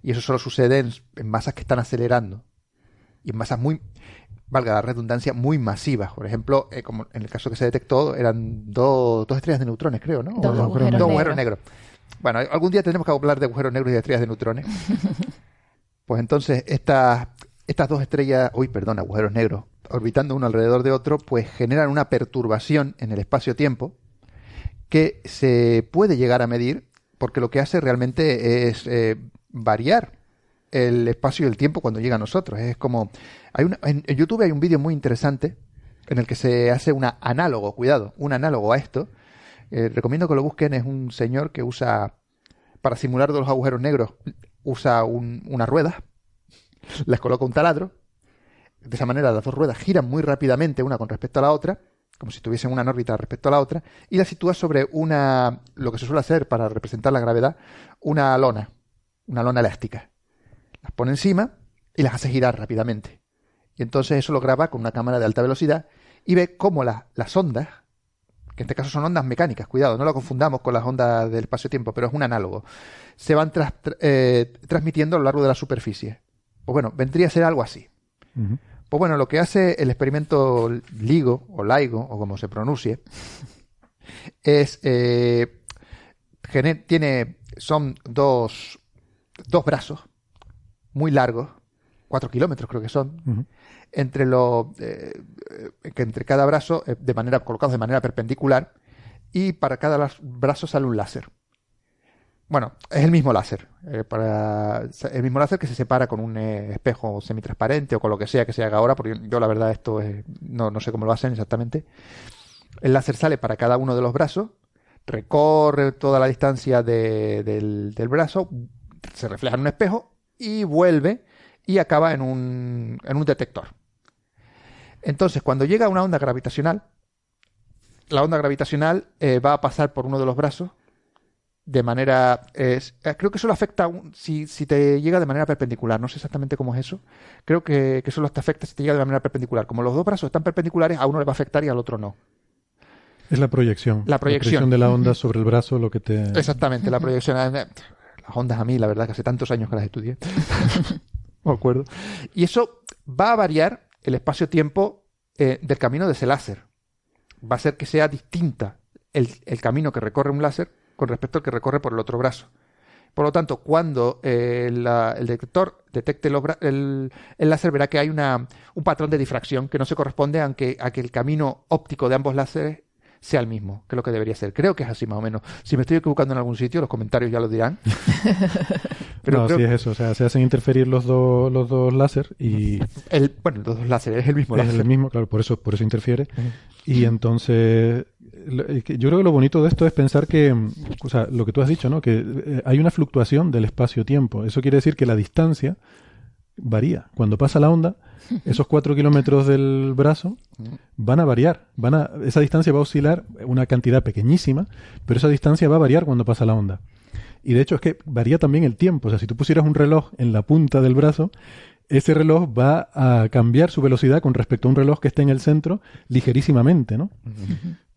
Y eso solo sucede en, masas que están acelerando. Y en masas muy, valga la redundancia, muy masivas. Por ejemplo, eh, como en el caso que se detectó, eran dos, dos estrellas de neutrones, creo, ¿no? Dos, agujeros, negros. Bueno, algún día tenemos que hablar de agujeros negros y de estrellas de neutrones. pues entonces, estas, estas dos estrellas, uy, perdón, agujeros negros, orbitando uno alrededor de otro, pues generan una perturbación en el espacio-tiempo que se puede llegar a medir porque lo que hace realmente es eh, variar el espacio y el tiempo cuando llega a nosotros. Es como hay una, en, YouTube hay un vídeo muy interesante en el que se hace un análogo, cuidado, un análogo a esto. Eh, recomiendo que lo busquen. Es un señor que usa para simular los agujeros negros usa una rueda, les coloca un taladro de esa manera las dos ruedas giran muy rápidamente una con respecto a la otra, como si tuviesen una órbita respecto a la otra, y la sitúa sobre una, lo que se suele hacer para representar la gravedad, una lona, una lona elástica. Las pone encima y las hace girar rápidamente. Y entonces eso lo graba con una cámara de alta velocidad y ve cómo las ondas, que en este caso son ondas mecánicas, cuidado, no lo confundamos con las ondas del espacio-tiempo, pero es un análogo, se van eh, transmitiendo a lo largo de la superficie. Pues bueno, vendría a ser algo así. Pues bueno, lo que hace el experimento LIGO o LIGO o como se pronuncie es eh, tiene son dos, dos brazos muy largos, cuatro kilómetros creo que son, entre lo eh, que entre cada brazo eh, de manera colocados de manera perpendicular y para cada brazo sale un láser. Bueno, es el mismo láser. Eh, para, el mismo láser que se separa con un eh, espejo semitransparente o con lo que sea que se haga ahora, porque yo, la verdad esto no, no sé cómo lo hacen exactamente. El láser sale para cada uno de los brazos, recorre toda la distancia del, del, brazo, se refleja en un espejo y vuelve y acaba en un, en un detector. Entonces, cuando llega una onda gravitacional, la onda gravitacional eh, va a pasar por uno de los brazos de manera... Eh, creo que eso lo afecta si, si te llega de manera perpendicular. No sé exactamente cómo es eso. Creo que, que solo te afecta si te llega de manera perpendicular. Como los dos brazos están perpendiculares, a uno le va a afectar y al otro no. Es la proyección. La proyección. de la onda sobre el brazo lo que te... Exactamente, la proyección. Las ondas a mí, la verdad, que hace tantos años que las estudié. me acuerdo. Y eso va a variar el espacio-tiempo eh, del camino de ese láser. Va a ser que sea distinta el, camino que recorre un láser con respecto al que recorre por el otro brazo. Por lo tanto, cuando eh, el detector detecte el, láser, verá que hay una, un patrón de difracción que no se corresponde a que, a que el camino óptico de ambos láseres sea el mismo, que es lo que debería ser. Creo que es así más o menos. Si me estoy equivocando en algún sitio, los comentarios ya lo dirán. Pero no, sí es eso. O sea, se hacen interferir los dos los dos láser y... El, bueno, los dos láseres, es el mismo láser. Es el mismo, claro, por eso, por eso interfiere. Y entonces... Yo creo que lo bonito de esto es pensar que, o sea, lo que tú has dicho, ¿no? Que eh, hay una fluctuación del espacio-tiempo. Eso quiere decir que la distancia varía. Cuando pasa la onda, esos cuatro kilómetros del brazo van a variar. Van a, esa distancia va a oscilar una cantidad pequeñísima, pero esa distancia va a variar cuando pasa la onda. Y de hecho es que varía también el tiempo. O sea, si tú pusieras un reloj en la punta del brazo, ese reloj va a cambiar su velocidad con respecto a un reloj que esté en el centro ligerísimamente, ¿no?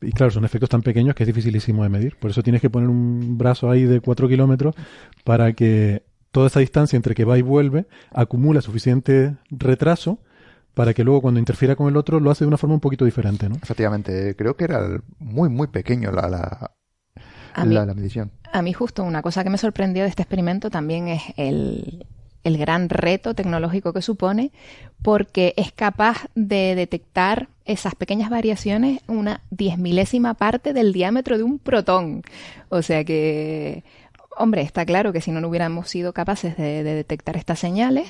Y claro, son efectos tan pequeños que es dificilísimo de medir. Por eso tienes que poner un brazo ahí de cuatro kilómetros para que toda esa distancia entre que va y vuelve acumula suficiente retraso para que luego cuando interfiera con el otro lo hace de una forma un poquito diferente, ¿no? Efectivamente, creo que era muy, muy pequeño la, la, la, medición. A mí justo una cosa que me sorprendió de este experimento también es el, el gran reto tecnológico que supone, porque es capaz de detectar esas pequeñas variaciones una diez milésima parte del diámetro de un protón. O sea que Hombre, está claro que si no, no hubiéramos sido capaces de, detectar estas señales,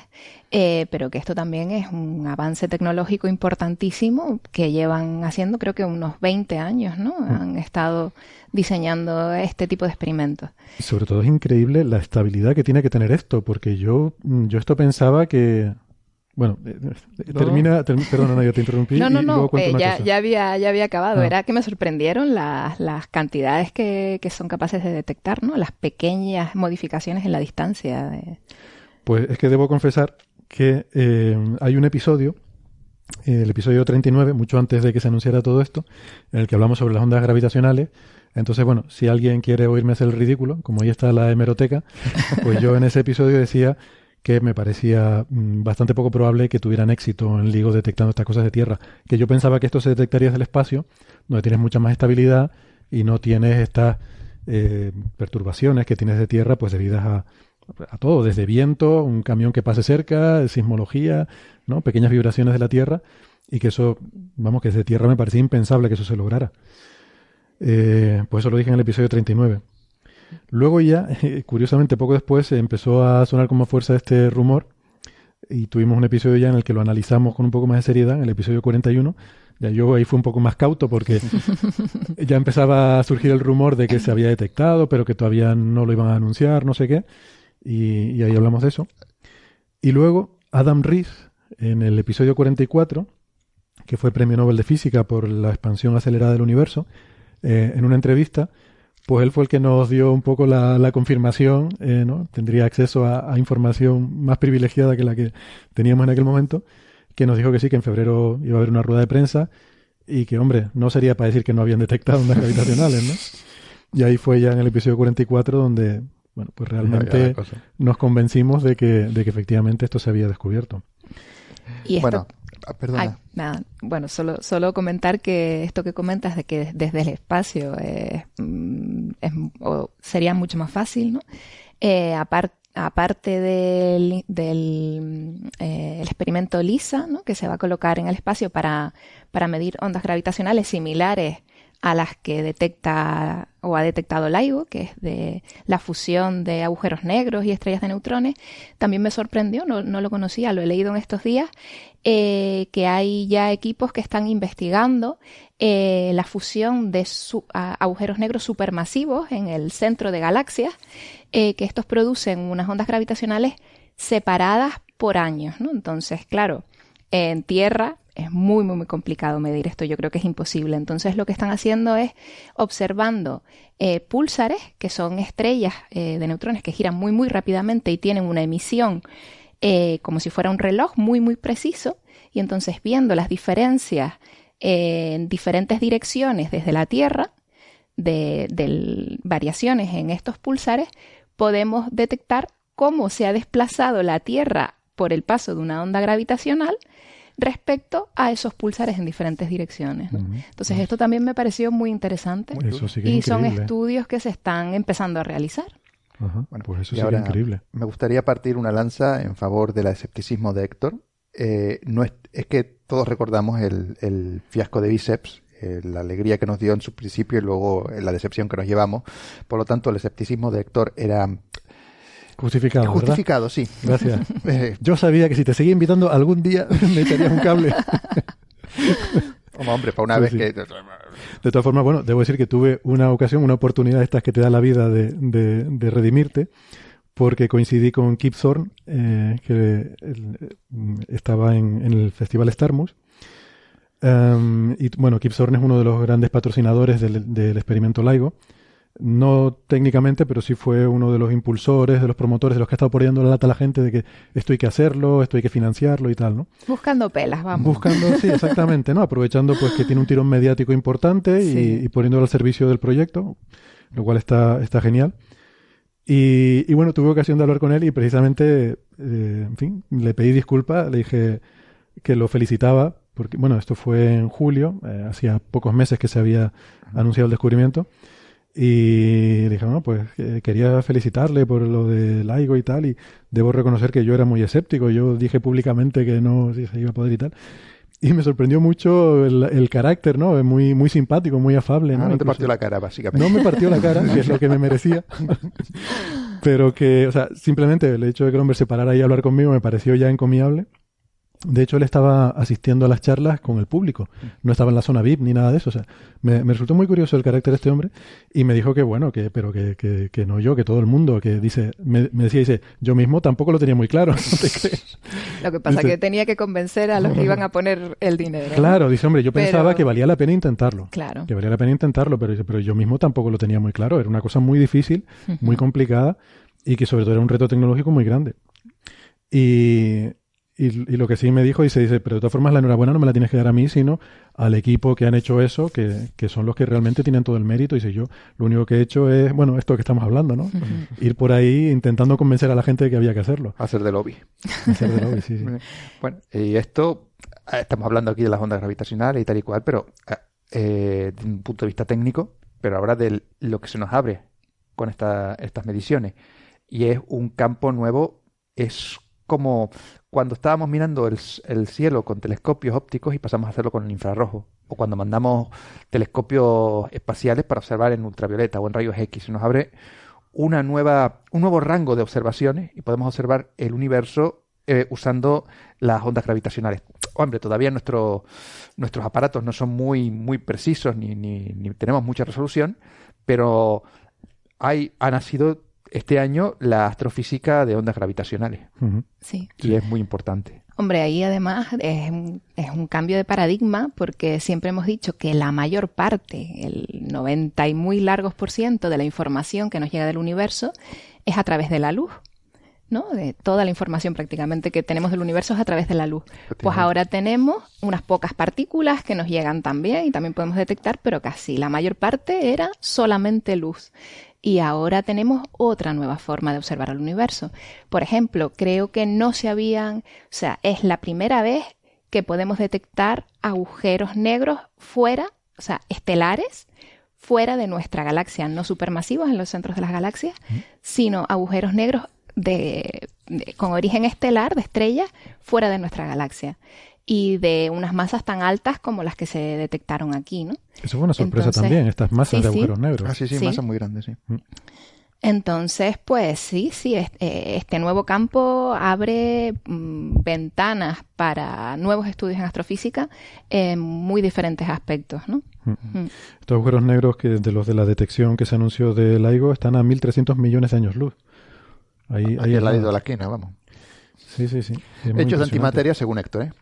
eh, pero que esto también es un avance tecnológico importantísimo que llevan haciendo creo que unos 20 años, ¿no? Mm. Han estado diseñando este tipo de experimentos. Sobre todo es increíble la estabilidad que tiene que tener esto, porque yo, yo esto pensaba que, bueno, eh, eh, termina, perdona, no, yo te interrumpí. No, no, no, eh, ya, ya, había, ya había acabado. Ah. Era que me sorprendieron las, las cantidades que, que, son capaces de detectar, ¿no? Las pequeñas modificaciones en la distancia. Pues es que debo confesar que hay un episodio, el episodio 39, mucho antes de que se anunciara todo esto, en el que hablamos sobre las ondas gravitacionales. Entonces, bueno, si alguien quiere oírme hacer el ridículo, como ahí está la hemeroteca, pues yo en ese episodio decía que me parecía mm, bastante poco probable que tuvieran éxito en LIGO detectando estas cosas de tierra. Que yo pensaba que esto se detectaría desde el espacio, donde tienes mucha más estabilidad y no tienes estas eh, perturbaciones que tienes de tierra, pues debidas a, a todo, desde viento, un camión que pase cerca, sismología, ¿no? pequeñas vibraciones de la tierra, y que eso, vamos, que desde tierra me parecía impensable que eso se lograra. Pues eso lo dije en el episodio 39. Luego ya, curiosamente, poco después empezó a sonar como fuerza este rumor y tuvimos un episodio ya en el que lo analizamos con un poco más de seriedad, en el episodio 41. Ya yo ahí fui un poco más cauto porque ya empezaba a surgir el rumor de que se había detectado, pero que todavía no lo iban a anunciar, no sé qué. Y, ahí hablamos de eso. Y luego Adam Rees, en el episodio 44, que fue premio Nobel de Física por la expansión acelerada del universo, eh, en una entrevista pues él fue el que nos dio un poco la, confirmación, eh, ¿no? Tendría acceso a, información más privilegiada que la que teníamos en aquel momento, que nos dijo que sí, que en febrero iba a haber una rueda de prensa y que, hombre, no sería para decir que no habían detectado ondas gravitacionales, ¿no? Y ahí fue ya en el episodio 44 donde, bueno, pues realmente nos convencimos de que, de que efectivamente esto se había descubierto. Y esto, perdona. nada. Bueno, solo, solo comentar que esto que comentas de que desde el espacio mm, sería mucho más fácil, ¿no? Eh, aparte del, del eh, experimento LISA, ¿no? que se va a colocar en el espacio para, para medir ondas gravitacionales similares a las que detecta o ha detectado LIGO, que es de la fusión de agujeros negros y estrellas de neutrones, también me sorprendió, no, lo conocía, lo he leído en estos días, eh, que hay ya equipos que están investigando eh, la fusión de agujeros negros supermasivos en el centro de galaxias, eh, que estos producen unas ondas gravitacionales separadas por años, ¿no? Entonces, claro, en Tierra es muy, muy, complicado medir esto. Yo creo que es imposible. Entonces lo que están haciendo es observando eh, púlsares, que son estrellas eh, de neutrones que giran muy, muy rápidamente y tienen una emisión eh, como si fuera un reloj muy, muy preciso. Y entonces viendo las diferencias en diferentes direcciones desde la Tierra, de variaciones en estos pulsares, podemos detectar cómo se ha desplazado la Tierra por el paso de una onda gravitacional respecto a esos pulsares en diferentes direcciones. Entonces, esto también me pareció muy interesante. y son estudios que se están empezando a realizar. Bueno, pues eso sería increíble. Me gustaría partir una lanza en favor del escepticismo de Héctor. Eh, no es, que todos recordamos el, fiasco de Biceps, eh, la alegría que nos dio en su principio y luego la decepción que nos llevamos. Por lo tanto, el escepticismo de Héctor era Justificado. Justificado, sí. Gracias. Eh, Yo sabía que si te seguía invitando algún día me echarías un cable. Como hombre, para una vez que. De todas formas, bueno, debo decir que tuve una ocasión, una oportunidad de estas que te da la vida de, de, redimirte, porque coincidí con Kip Thorne, eh, que estaba en, el Festival Starmus. Em, y bueno, Kip Thorne es uno de los grandes patrocinadores del, del experimento LIGO no técnicamente, pero sí fue uno de los impulsores, de los promotores, de los que ha estado poniendo la lata a la gente de que esto hay que hacerlo, esto hay que financiarlo y tal, ¿no? Buscando pelas, vamos. Buscando, sí, exactamente, ¿no? Aprovechando pues que tiene un tirón mediático importante y, poniéndolo al servicio del proyecto, lo cual está, está genial. Y, bueno, tuve ocasión de hablar con él y precisamente, eh, en fin, le pedí disculpas, le dije que lo felicitaba, porque, bueno, esto fue en julio, eh, hacía pocos meses que se había anunciado el descubrimiento. Y dije, bueno, pues eh, quería felicitarle por lo de laigo y tal, y debo reconocer que yo era muy escéptico, yo dije públicamente que no se iba a poder y tal. Y me sorprendió mucho el, carácter, ¿no? Muy, muy simpático, muy afable, ¿no? Ah, no te partió la cara, básicamente. No me partió la cara, que es lo que me merecía. Pero que, o sea, simplemente el hecho de que el hombre se parara a hablar conmigo me pareció ya encomiable. De hecho, él estaba asistiendo a las charlas con el público. No estaba en la zona VIP ni nada de eso. O sea, me, resultó muy curioso el carácter de este hombre y me dijo que, bueno, que, pero que, que, no yo, que todo el mundo, que dice, me, decía, dice, yo mismo tampoco lo tenía muy claro, ¿no te crees? Lo que pasa es que tenía que convencer a los que iban a poner el dinero. Claro, dice, hombre, yo pensaba que valía la pena intentarlo. Claro. Que valía la pena intentarlo, pero, pero yo mismo tampoco lo tenía muy claro. Era una cosa muy difícil, muy complicada y que sobre todo era un reto tecnológico muy grande. Y, y, lo que sí me dijo, y se dice, pero de todas formas la enhorabuena no me la tienes que dar a mí, sino al equipo que han hecho eso, que, que son los que realmente tienen todo el mérito. Y dice, yo lo único que he hecho es, bueno, esto que estamos hablando, ¿no? Ir por ahí intentando convencer a la gente de que había que hacerlo. Hacer de lobby. Hacer de lobby, sí, sí. Bueno, y esto, eh, estamos hablando aquí de las ondas gravitacionales y tal y cual, pero eh, eh, desde un punto de vista técnico, pero ahora de lo que se nos abre con esta, estas mediciones. Y es un campo nuevo, es como cuando estábamos mirando el, cielo con telescopios ópticos y pasamos a hacerlo con el infrarrojo, o cuando mandamos telescopios espaciales para observar en ultravioleta o en rayos X, nos abre una nueva, un nuevo rango de observaciones y podemos observar el universo eh, usando las ondas gravitacionales. Hombre, todavía nuestros aparatos no son muy, muy precisos ni, ni, ni tenemos mucha resolución, pero hay, ha nacido este año la astrofísica de ondas gravitacionales. Sí. Y es muy importante. Hombre, ahí además es un, es un, cambio de paradigma porque siempre hemos dicho que la mayor parte, el 90 y muy largos por ciento de la información que nos llega del universo es a través de la luz. ¿no? De toda la información prácticamente que tenemos del universo es a través de la luz. Pues ahora tenemos unas pocas partículas que nos llegan también y también podemos detectar, pero casi la mayor parte era solamente luz. Y ahora tenemos otra nueva forma de observar el universo. Por ejemplo, creo que no se habían, o sea, es la primera vez que podemos detectar agujeros negros fuera, o sea, estelares, fuera de nuestra galaxia, no supermasivos en los centros de las galaxias, sino agujeros negros de, con origen estelar, de estrellas, fuera de nuestra galaxia y de unas masas tan altas como las que se detectaron aquí, ¿no? Eso fue una sorpresa también, estas masas de agujeros negros. Ah, sí, sí, masas muy grandes, sí. Mm. Entonces, pues sí, sí, eh, este, nuevo campo abre mm, ventanas para nuevos estudios en astrofísica en muy diferentes aspectos, ¿no? Mm. Estos agujeros negros que de los de la detección que se anunció de LIGO están a 1.300 millones de años luz. Ahí, ahí al lado de la esquina, vamos. Sí, sí, sí. Hechos de antimateria según Héctor, ¿eh?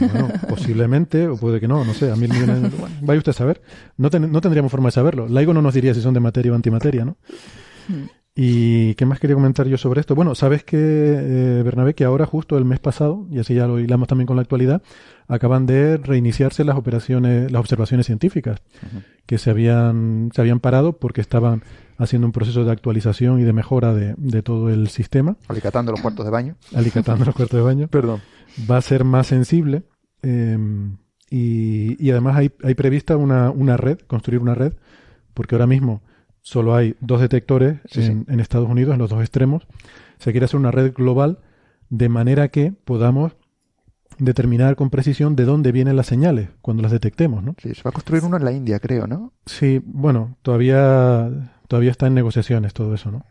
Bueno, posiblemente, o puede que no, no sé, a mil millones. vaya usted a saber. No, no tendríamos forma de saberlo. Laigo no nos diría si son de materia o antimateria, ¿no? ¿Y qué más quería comentar yo sobre esto? Bueno, sabes que, eh, Bernabé, que ahora, justo el mes pasado, y así ya lo hilamos también con la actualidad, acaban de reiniciarse las operaciones, las observaciones científicas, que se habían, se habían parado porque estaban haciendo un proceso de actualización y de mejora de, de todo el sistema. Alicatando los cuartos de baño. Alicatando los cuartos de baño. Perdón va a ser más sensible Em, y, además hay, hay prevista una, una, red, construir una red, porque ahora mismo solo hay dos detectores en, en, Estados Unidos, en los dos extremos. Se quiere hacer una red global de manera que podamos determinar con precisión de dónde vienen las señales cuando las detectemos, ¿no? Sí, se va a construir uno en la India, creo, ¿no? Sí, bueno, todavía, todavía está en negociaciones todo eso, ¿no?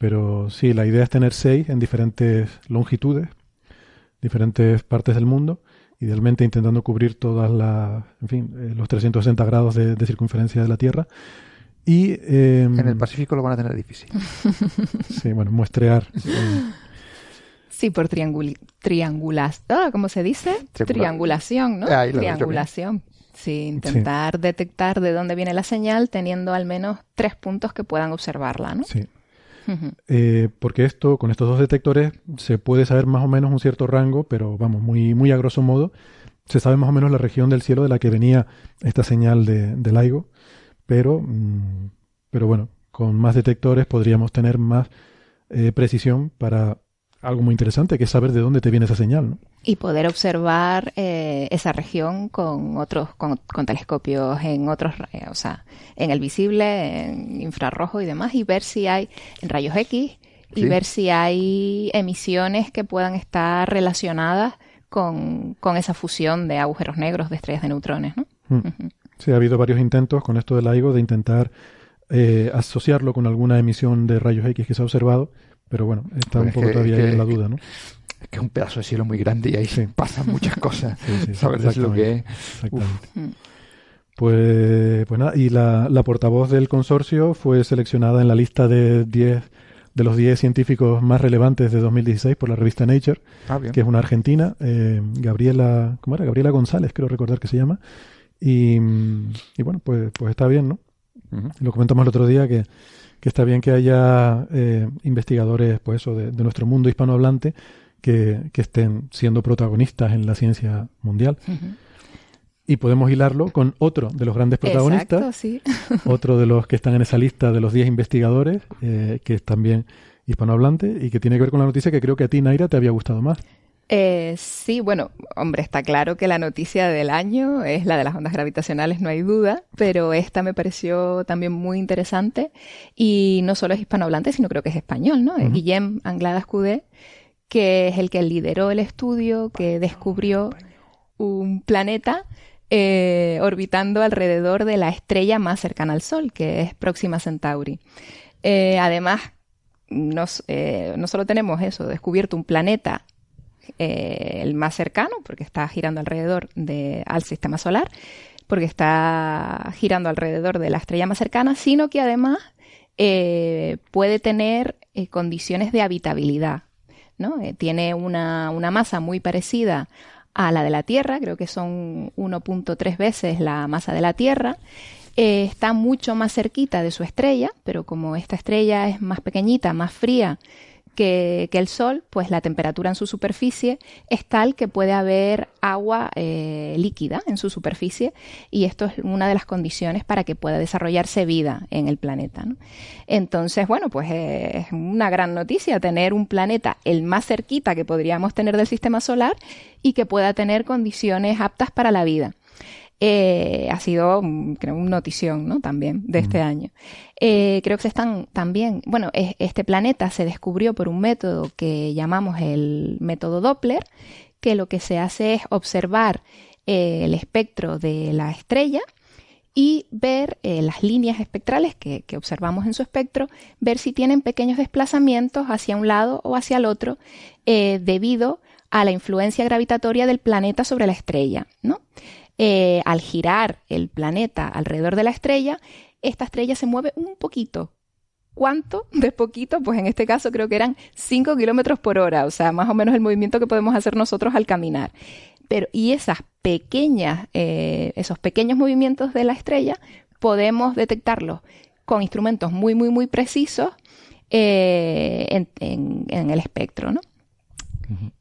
Pero sí, la idea es tener seis en diferentes longitudes, diferentes partes del mundo, idealmente intentando cubrir todas las, en fin, eh, los 360 grados de, circunferencia de la Tierra. Y, em, en el Pacífico lo van a tener difícil. sí, bueno, muestrear. Eh, Sí, por triangulación, ah, ¿cómo se dice? Triangulación, ¿no? Triangulación. Sí, intentar detectar de dónde viene la señal teniendo al menos tres puntos que puedan observarla, ¿no? Sí. Eh, porque esto, con estos dos detectores, se puede saber más o menos un cierto rango, pero vamos, muy, muy a grosso modo, se sabe más o menos la región del cielo de la que venía esta señal de, de LIGO, pero, mm, pero bueno, con más detectores podríamos tener más eh, precisión para algo muy interesante, que es saber de dónde te viene esa señal. ¿no? Y poder observar eh, esa región con otros, con, telescopios en otros, eh, o sea, en el visible, en infrarrojo y demás, y ver si hay en rayos X y ver si hay emisiones que puedan estar relacionadas con, esa fusión de agujeros negros de estrellas de neutrones. ¿no? Mm. Sí, ha habido varios intentos con esto del LIGO de intentar eh, asociarlo con alguna emisión de rayos X que se ha observado, pero bueno, está un poco todavía ahí en la duda, ¿no? Es que es un pedazo de cielo muy grande y ahí se pasan muchas cosas. ¿Sabes lo que es? Exactamente. Pues, pues nada, y la, la, portavoz del consorcio fue seleccionada en la lista de 10 de los 10 científicos más relevantes de 2016 por la revista Nature, ah, que es una argentina, eh, Gabriela, ¿cómo era? Gabriela González, creo recordar que se llama. Y, y bueno, pues, pues está bien, ¿no? Lo comentamos el otro día que que está bien que haya eh, investigadores pues eso, de, nuestro mundo hispanohablante que, que, estén siendo protagonistas en la ciencia mundial. Y podemos hilarlo con otro de los grandes protagonistas, otro de los que están en esa lista de los 10 investigadores, eh, que es también hispanohablante y que tiene que ver con la noticia que creo que a ti, Naira, te había gustado más. Eh, sí, bueno, hombre, está claro que la noticia del año es la de las ondas gravitacionales, no hay duda, pero esta me pareció también muy interesante y no solo es hispanohablante, sino creo que es español, ¿no? Guillem Anglada Escudé, que es el que lideró el estudio, que descubrió un planeta eh, orbitando alrededor de la estrella más cercana al Sol, que es Próxima Centauri. Eh, además, nos, eh, no solo tenemos eso, descubierto un planeta eh, el más cercano, porque está girando alrededor de, al sistema solar, porque está girando alrededor de la estrella más cercana, sino que además eh, puede tener eh, condiciones de habitabilidad. ¿no? tiene una, una, masa muy parecida a la de la Tierra, creo que son 1.3 veces la masa de la Tierra. está mucho más cerquita de su estrella, pero como esta estrella es más pequeñita, más fría, que, el Sol, pues la temperatura en su superficie es tal que puede haber agua eh, líquida en su superficie y esto es una de las condiciones para que pueda desarrollarse vida en el planeta. Entonces, bueno, pues es una gran noticia tener un planeta el más cerquita que podríamos tener del sistema solar y que pueda tener condiciones aptas para la vida. Eh, ha sido, mm, creo, una notición, ¿no? También de este año. Eh, creo que se están también, bueno, este planeta se descubrió por un método que llamamos el método Doppler, que lo que se hace es observar eh, el espectro de la estrella y ver las líneas espectrales que, que, observamos en su espectro, ver si tienen pequeños desplazamientos hacia un lado o hacia el otro debido a la influencia gravitatoria del planeta sobre la estrella, ¿no? Eh, al girar el planeta alrededor de la estrella, esta estrella se mueve un poquito. ¿Cuánto? De poquito, pues en este caso creo que eran 5 kilómetros por hora, o sea, más o menos el movimiento que podemos hacer nosotros al caminar. Pero, y esas pequeñas, eh, esos pequeños movimientos de la estrella, podemos detectarlos con instrumentos muy, muy, muy precisos eh, en, en, el espectro, ¿no?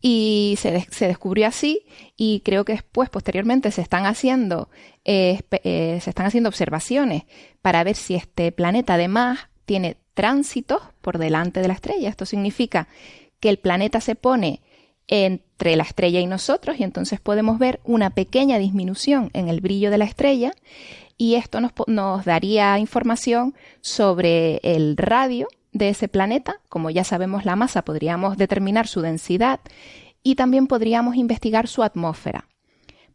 Y se, se, descubrió así y creo que después, posteriormente, se están haciendo, eh, eh, se están haciendo observaciones para ver si este planeta además tiene tránsitos por delante de la estrella. Esto significa que el planeta se pone entre la estrella y nosotros y entonces podemos ver una pequeña disminución en el brillo de la estrella y esto nos, nos daría información sobre el radio de ese planeta. Como ya sabemos la masa, podríamos determinar su densidad y también podríamos investigar su atmósfera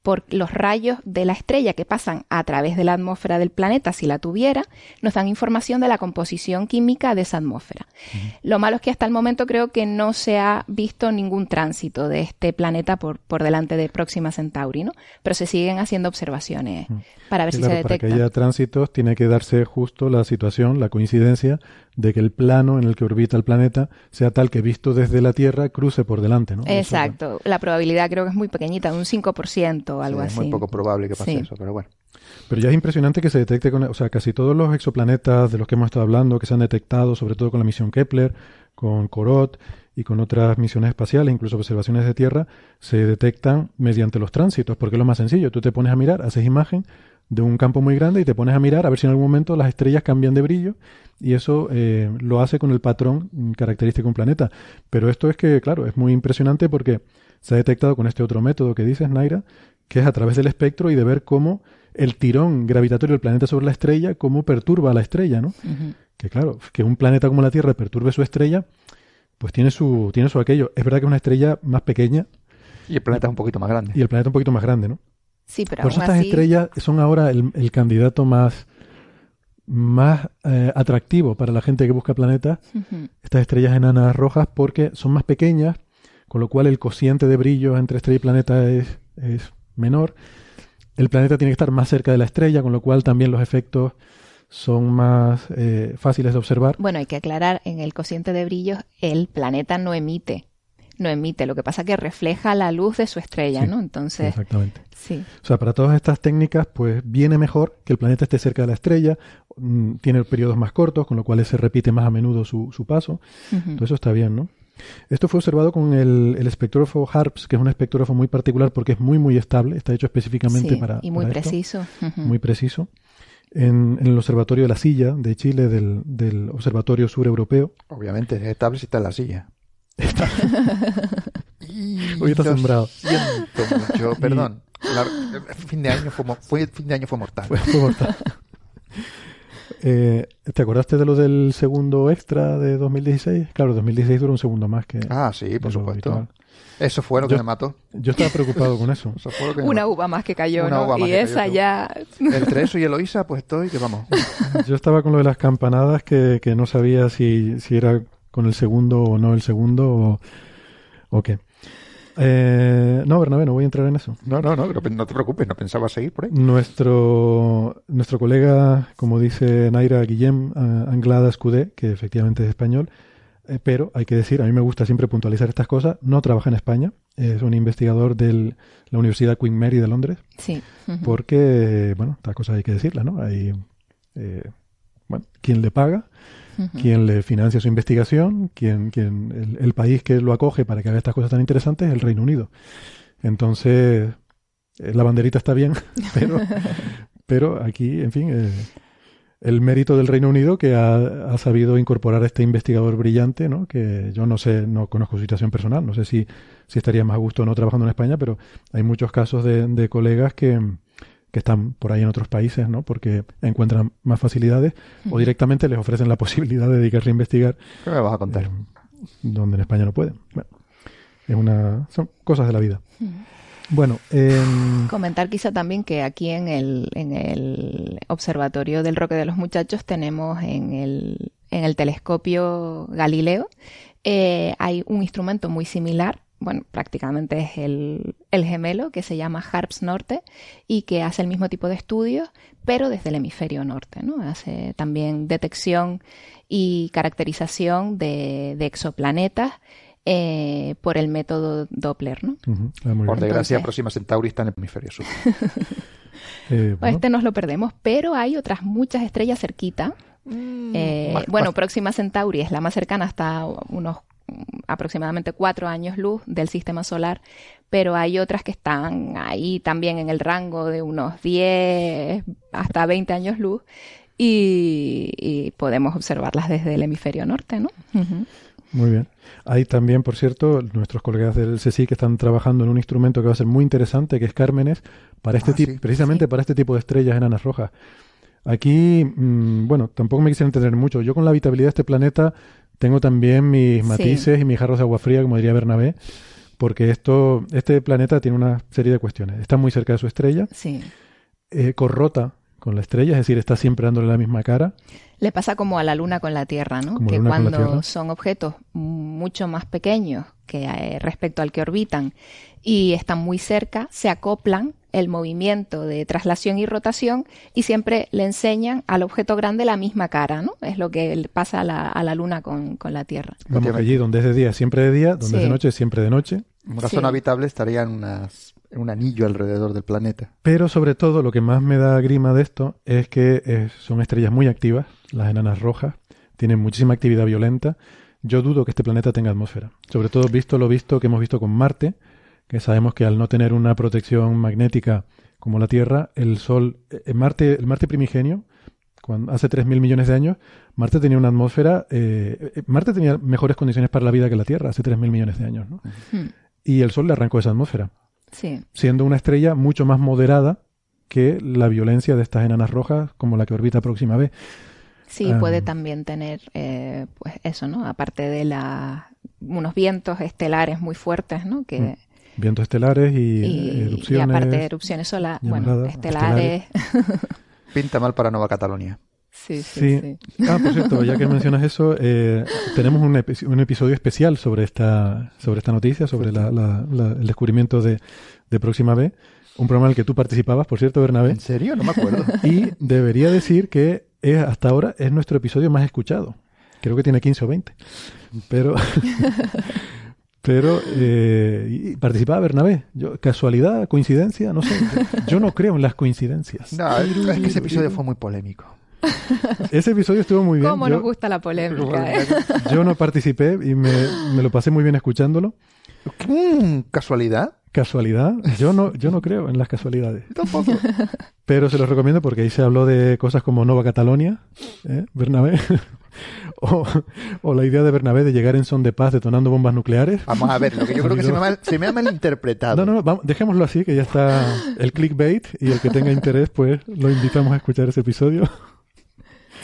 por los rayos de la estrella que pasan a través de la atmósfera del planeta, si la tuviera, nos dan información de la composición química de esa atmósfera. Lo malo es que hasta el momento creo que no se ha visto ningún tránsito de este planeta por, por delante de Próxima Centauri, ¿no? Pero se siguen haciendo observaciones para ver si se detecta. Para que haya tránsitos tiene que darse justo la situación, la coincidencia de que el plano en el que orbita el planeta sea tal que visto desde la Tierra cruce por delante, ¿no? Exacto. La probabilidad creo que es muy pequeñita, un 5% o algo así. Es muy poco probable que pase eso, pero bueno. Pero ya es impresionante que se detecte con, o sea, casi todos los exoplanetas de los que hemos estado hablando, que se han detectado, sobre todo con la misión Kepler, con Corot y con otras misiones espaciales, incluso observaciones de Tierra, se detectan mediante los tránsitos, porque es lo más sencillo. Tú te pones a mirar, haces imagen, de un campo muy grande y te pones a mirar a ver si en algún momento las estrellas cambian de brillo y eso eh, lo hace con el patrón característico de un planeta. Pero esto es que, claro, es muy impresionante porque se ha detectado con este otro método que dices, Naira, que es a través del espectro y de ver cómo el tirón gravitatorio del planeta sobre la estrella, cómo perturba a la estrella, ¿no? Que claro, que un planeta como la Tierra perturbe su estrella, pues tiene su, tiene su aquello. Es verdad que es una estrella más pequeña. Y el planeta es un poquito más grande. Y el planeta un poquito más grande, ¿no? Sí, pero Por eso estas estrellas son ahora el, candidato más, más eh, atractivo para la gente que busca planetas. Estas estrellas enanas rojas porque son más pequeñas, con lo cual el cociente de brillo entre estrella y planeta es, es menor. El planeta tiene que estar más cerca de la estrella, con lo cual también los efectos son más eh, fáciles de observar. Bueno, hay que aclarar, en el cociente de brillo el planeta no emite no emite, lo que pasa que refleja la luz de su estrella, ¿no? Entonces, exactamente. Sí. O sea, para todas estas técnicas, pues viene mejor que el planeta esté cerca de la estrella, mm, tiene periodos más cortos, con lo cual se repite más a menudo su, su paso. Todo eso está bien, ¿no? Esto fue observado con el, el espectrógrafo HARPS, que es un espectrógrafo muy particular porque es muy, muy estable, está hecho específicamente para. Y muy preciso. Muy preciso. En, en, el Observatorio de la Silla de Chile, del, del Observatorio Sur Europeo. Obviamente, es estable si está en la silla. Hoy está asombrado. Siento mucho, perdón. fin de año fue, fin de año fue mortal. Fue, mortal. Eh, ¿Te acordaste de lo del segundo extra de 2016? Claro, 2016 duró un segundo más que. Ah, sí, por supuesto. Eso fue lo que me mató. Yo estaba preocupado con eso. Una uva más que cayó, ¿no? Y esa ya. Entre eso y Eloisa, pues estoy que vamos. Yo estaba con lo de las campanadas que, que no sabía si, si era con el segundo o no el segundo o, qué. Eh, no, Bernabé, no voy a entrar en eso. No, no, no, no te preocupes, no pensaba seguir por ahí. Nuestro, nuestro colega, como dice Naira Guillem uh, Anglada Escudé, que efectivamente es español, eh, pero hay que decir, a mí me gusta siempre puntualizar estas cosas, no trabaja en España, es un investigador de la Universidad Queen Mary de Londres. Sí. Porque, bueno, estas cosas hay que decirlas, ¿no? Hay, eh, bueno, quien le paga quien le financia su investigación, quien, quien el, país que lo acoge para que haga estas cosas tan interesantes es el Reino Unido. Entonces, eh, la banderita está bien, pero, pero aquí, en fin, eh, el mérito del Reino Unido que ha, sabido incorporar a este investigador brillante, ¿no? que yo no sé, no conozco su situación personal, no sé si, si estaría más a gusto o no trabajando en España, pero hay muchos casos de colegas que, que están por ahí en otros países, ¿no? Porque encuentran más facilidades o directamente les ofrecen la posibilidad de dedicarse a investigar. ¿Qué me vas a contar? Eh, donde en España no pueden. Bueno, es una, son cosas de la vida. Bueno, comentar quizá también que aquí en el, en el Observatorio del Roque de los Muchachos tenemos en el, en el telescopio Galileo eh, hay un instrumento muy similar bueno, prácticamente es el, gemelo que se llama HARPS Norte y que hace el mismo tipo de estudios, pero desde el hemisferio norte, ¿no? Hace también detección y caracterización de, exoplanetas eh, por el método Doppler, ¿no? Ah, por desgracia, Próxima Centauri está en el hemisferio sur. Eh, este nos lo perdemos, pero hay otras muchas estrellas cerquita. Mm, eh, bueno, Próxima Centauri es la más cercana hasta unos aproximadamente cuatro años luz del sistema solar, pero hay otras que están ahí también en el rango de unos 10 hasta 20 años luz y, podemos observarlas desde el hemisferio norte, ¿no? Muy bien. Hay también, por cierto, nuestros colegas del CSI que están trabajando en un instrumento que va a ser muy interesante, que es Cármenes, para este ah, tipo, precisamente para este tipo de estrellas enanas rojas. Aquí, mm, bueno, tampoco me quisiera entender mucho. Yo con la habitabilidad de este planeta tengo también mis matices y mis jarros de agua fría, como diría Bernabé, porque esto, este planeta tiene una serie de cuestiones. Está muy cerca de su estrella. Sí. Eh, corrota con la estrella, es decir, está siempre dándole la misma cara. Le pasa como a la Luna con la Tierra, ¿no? que cuando son objetos mucho más pequeños que eh, respecto al que orbitan y están muy cerca, se acoplan el movimiento de traslación y rotación y siempre le enseñan al objeto grande la misma cara, ¿no? Es lo que pasa a la, Luna con, la Tierra. Vamos allí donde es de día, siempre de día, donde es de noche, siempre de noche. Una zona habitable estaría en, un anillo alrededor del planeta. Pero sobre todo lo que más me da grima de esto es que eh, son estrellas muy activas, las enanas rojas, tienen muchísima actividad violenta. Yo dudo que este planeta tenga atmósfera. Sobre todo visto lo visto que hemos visto con Marte, que sabemos que al no tener una protección magnética como la Tierra, el Sol, eh, eh, Marte, el Marte primigenio, cuando, hace 3.000 millones de años, Marte tenía una atmósfera, eh, Marte tenía mejores condiciones para la vida que la Tierra hace 3.000 millones de años, ¿no? Hmm. Y el Sol le arrancó esa atmósfera, sí. siendo una estrella mucho más moderada que la violencia de estas enanas rojas como la que orbita Próxima B. Sí, puede también tener, pues eso, ¿no? Aparte de la, unos vientos estelares muy fuertes, ¿no? Que, hmm. Vientos estelares y, erupciones. Y aparte de erupciones solas, bueno, estelares. Pinta mal para Nueva Cataluña. Sí, sí, sí, Ah, por cierto, ya que mencionas eso, eh, tenemos un, un, episodio especial sobre esta, sobre esta noticia, sobre la, el descubrimiento de, de Próxima B. Un programa en el que tú participabas, por cierto, Bernabé. ¿En serio? No me acuerdo. Y debería decir que es, hasta ahora es nuestro episodio más escuchado. Creo que tiene 15 o 20. Pero, Pero eh, participaba Bernabé. Yo, ¿Casualidad? ¿Coincidencia? No sé. Yo, no creo en las coincidencias. No, es que ese episodio fue muy polémico. Ese episodio estuvo muy bien. ¿Cómo nos gusta la polémica? Eh? Yo no participé y me, lo pasé muy bien escuchándolo. ¿Casualidad? ¿Casualidad? Yo no, yo no creo en las casualidades. Tampoco. Pero se los recomiendo porque ahí se habló de cosas como Nova Catalonia, ¿eh? Bernabé. o, la idea de Bernabé de llegar en son de paz detonando bombas nucleares. Vamos a ver, lo que yo creo que se me, ha, se me ha malinterpretado. No, no, dejémoslo así, que ya está el clickbait y el que tenga interés, pues lo invitamos a escuchar ese episodio.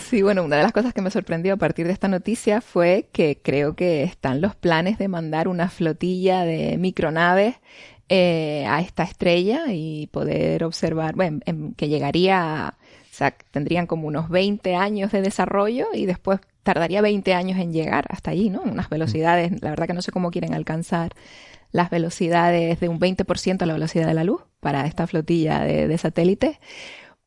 Sí, bueno, una de las cosas que me sorprendió a partir de esta noticia fue que creo que están los planes de mandar una flotilla de micronaves eh, a esta estrella y poder observar, bueno, que llegaría o sea, tendrían como unos 20 años de desarrollo y después tardaría 20 años en llegar hasta allí, ¿no? Unas velocidades, la verdad que no sé cómo quieren alcanzar las velocidades de un 20% a la velocidad de la luz para esta flotilla de, de satélites.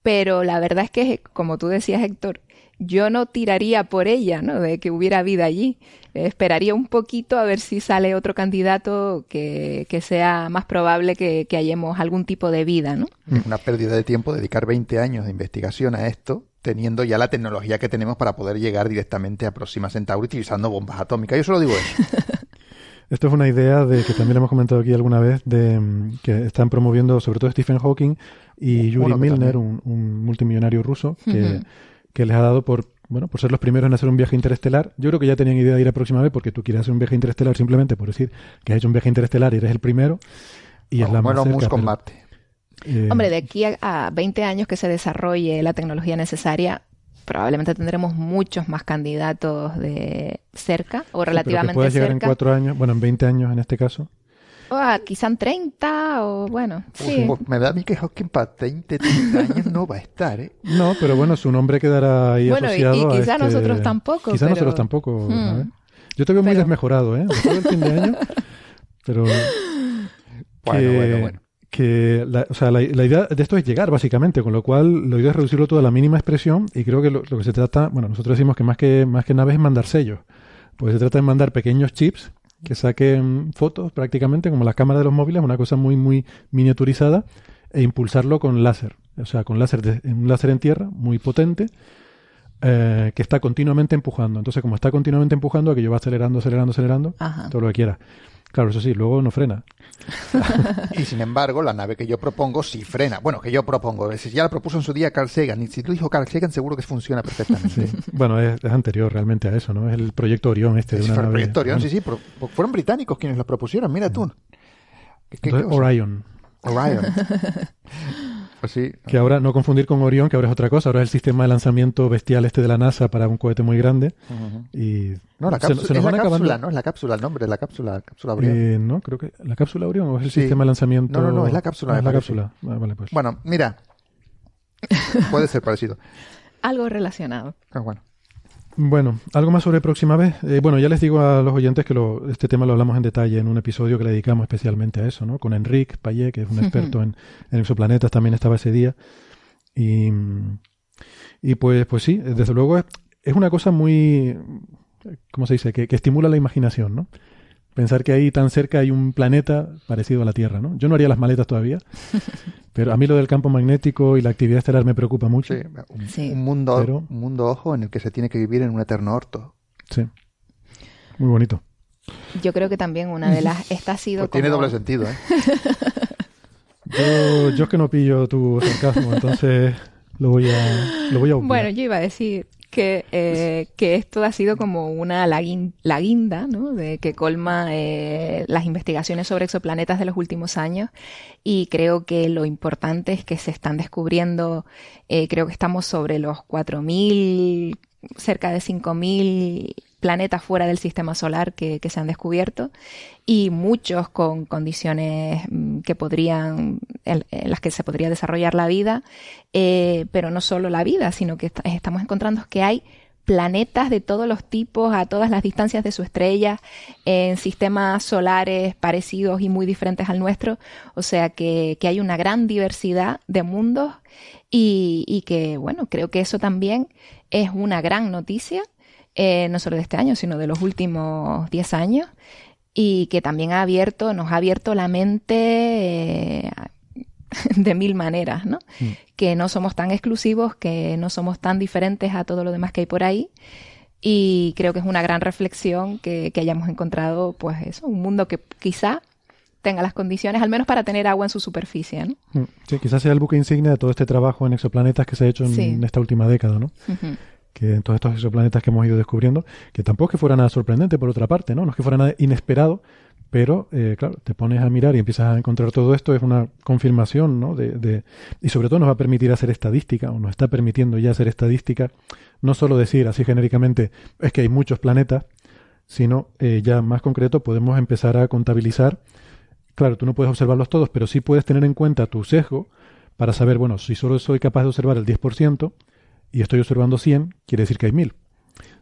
Pero la verdad es que, como tú decías, Héctor, yo no tiraría por ella, ¿no? De que hubiera vida allí. esperaría un poquito a ver si sale otro candidato que, que sea más probable que, que, hallemos algún tipo de vida, ¿no? Es una pérdida de tiempo dedicar 20 años de investigación a esto, teniendo ya la tecnología que tenemos para poder llegar directamente a Próxima Centauri utilizando bombas atómicas. Yo solo digo eso. Esto es una idea de que también hemos comentado aquí alguna vez, de mm, que están promoviendo sobre todo Stephen Hawking y Yuri Milner, un, un, multimillonario ruso, que que les ha dado por, bueno, por ser los primeros en hacer un viaje interestelar. Yo creo que ya tenían idea de ir a próxima vez porque tú quieres hacer un viaje interestelar simplemente por decir que has hecho un viaje interestelar y eres el primero. Y es la bueno, más cerca, con Marte. Eh, Hombre, de aquí a, 20 años que se desarrolle la tecnología necesaria, probablemente tendremos muchos más candidatos de cerca o relativamente sí, pero que llegar en cuatro años, bueno, en 20 años en este caso. O quizá en 30 o bueno, sí. Pues me da a mí que Hawking para 20, 30 años no va a estar, ¿eh? No, pero bueno, su nombre quedará ahí bueno, asociado y, y quizá este nosotros tampoco. Quizá nosotros tampoco. Hmm. Yo te veo muy desmejorado, ¿eh? Después del fin de año. Pero... Bueno, bueno, bueno. Que la, o sea, la, idea de esto es llegar, básicamente, con lo cual la idea es reducirlo todo a la mínima expresión y creo que lo, lo que se trata, bueno, nosotros decimos que más que, más que naves es mandar sellos. Pues se trata de mandar pequeños chips que saquen fotos prácticamente como las cámaras de los móviles, una cosa muy, muy miniaturizada, e impulsarlo con láser. O sea, con láser de, un láser en tierra muy potente, eh, que está continuamente empujando. Entonces, como está continuamente empujando, aquello va acelerando, acelerando, acelerando, todo lo que quiera. Claro, eso sí, luego no frena. y sin embargo, la nave que yo propongo sí frena. Bueno, que yo propongo. Si ya la propuso en su día Carl Sagan, y si lo dijo Carl Sagan, seguro que funciona perfectamente. Bueno, es, anterior realmente a eso, ¿no? Es el proyecto Orión este de una fue el proyecto Orión, sí, sí. fueron británicos quienes lo propusieron, mira tú. Orion. Orion. Pues que ahora, no confundir con Orión, que ahora es otra cosa, ahora es el sistema de lanzamiento bestial este de la NASA para un cohete muy grande. Y no, la cápsula, es la cápsula, ¿no? Es la cápsula, el nombre de la cápsula, cápsula Orión. Eh, no, creo que la cápsula Orión o es el sistema de lanzamiento. No, no, no, es la cápsula. Ah, es la cápsula. Ah, vale, pues. Bueno, mira, puede ser parecido. Algo relacionado. Ah, bueno. Bueno, algo más sobre próxima vez. Eh, bueno, ya les digo a los oyentes que este tema lo hablamos en detalle en un episodio que le dedicamos especialmente a eso, ¿no? Con Enrique Payet, que es un experto en, exoplanetas, también estaba ese día. Y, y pues, pues sí, desde luego es, es una cosa muy, ¿cómo se dice? Que, que estimula la imaginación, ¿no? Pensar que ahí tan cerca hay un planeta parecido a la Tierra, ¿no? Yo no haría las maletas todavía, pero a mí lo del campo magnético y la actividad estelar me preocupa mucho. Sí, un, mundo, un mundo ojo en el que se tiene que vivir en un eterno orto. Sí, muy bonito. Yo creo que también una de las... Esta ha sido pues Tiene doble sentido, ¿eh? yo, yo es que no pillo tu sarcasmo, entonces lo voy a, lo voy a Bueno, yo iba a decir que, eh, que esto ha sido como una la, guinda, ¿no? De que colma eh, las investigaciones sobre exoplanetas de los últimos años y creo que lo importante es que se están descubriendo, eh, creo que estamos sobre los 4.000, cerca de 5.000 planetas fuera del sistema solar que, se han descubierto y muchos con condiciones mm, que podrían, en, las que se podría desarrollar la vida, eh, pero no solo la vida, sino que estamos encontrando que hay planetas de todos los tipos a todas las distancias de su estrella en sistemas solares parecidos y muy diferentes al nuestro, o sea que, hay una gran diversidad de mundos y que bueno, creo que eso también es una gran noticia eh, no solo de este año, sino de los últimos 10 años, y que también ha abierto, nos ha abierto la mente eh, de mil maneras, ¿no? Mm. Que no somos tan exclusivos, que no somos tan diferentes a todo lo demás que hay por ahí. Y creo que es una gran reflexión que, hayamos encontrado, pues eso, un mundo que quizá tenga las condiciones, al menos para tener agua en su superficie. ¿no? Mm. Sí, quizás sea el buque insignia de todo este trabajo en exoplanetas que se ha hecho en, esta última década, ¿no? Que en todos estos exoplanetas que hemos ido descubriendo, que tampoco es que fuera nada sorprendente por otra parte, ¿no? No es que fuera nada inesperado, pero eh, claro, te pones a mirar y empiezas a encontrar todo esto, es una confirmación, ¿no? De, de, y sobre todo nos va a permitir hacer estadística, o nos está permitiendo ya hacer estadística, no solo decir así genéricamente, es que hay muchos planetas, sino eh, ya más concreto podemos empezar a contabilizar. Claro, tú no puedes observarlos todos, pero sí puedes tener en cuenta tu sesgo para saber, bueno, si solo soy capaz de observar el 10%, y estoy observando 100, quiere decir que hay 1000.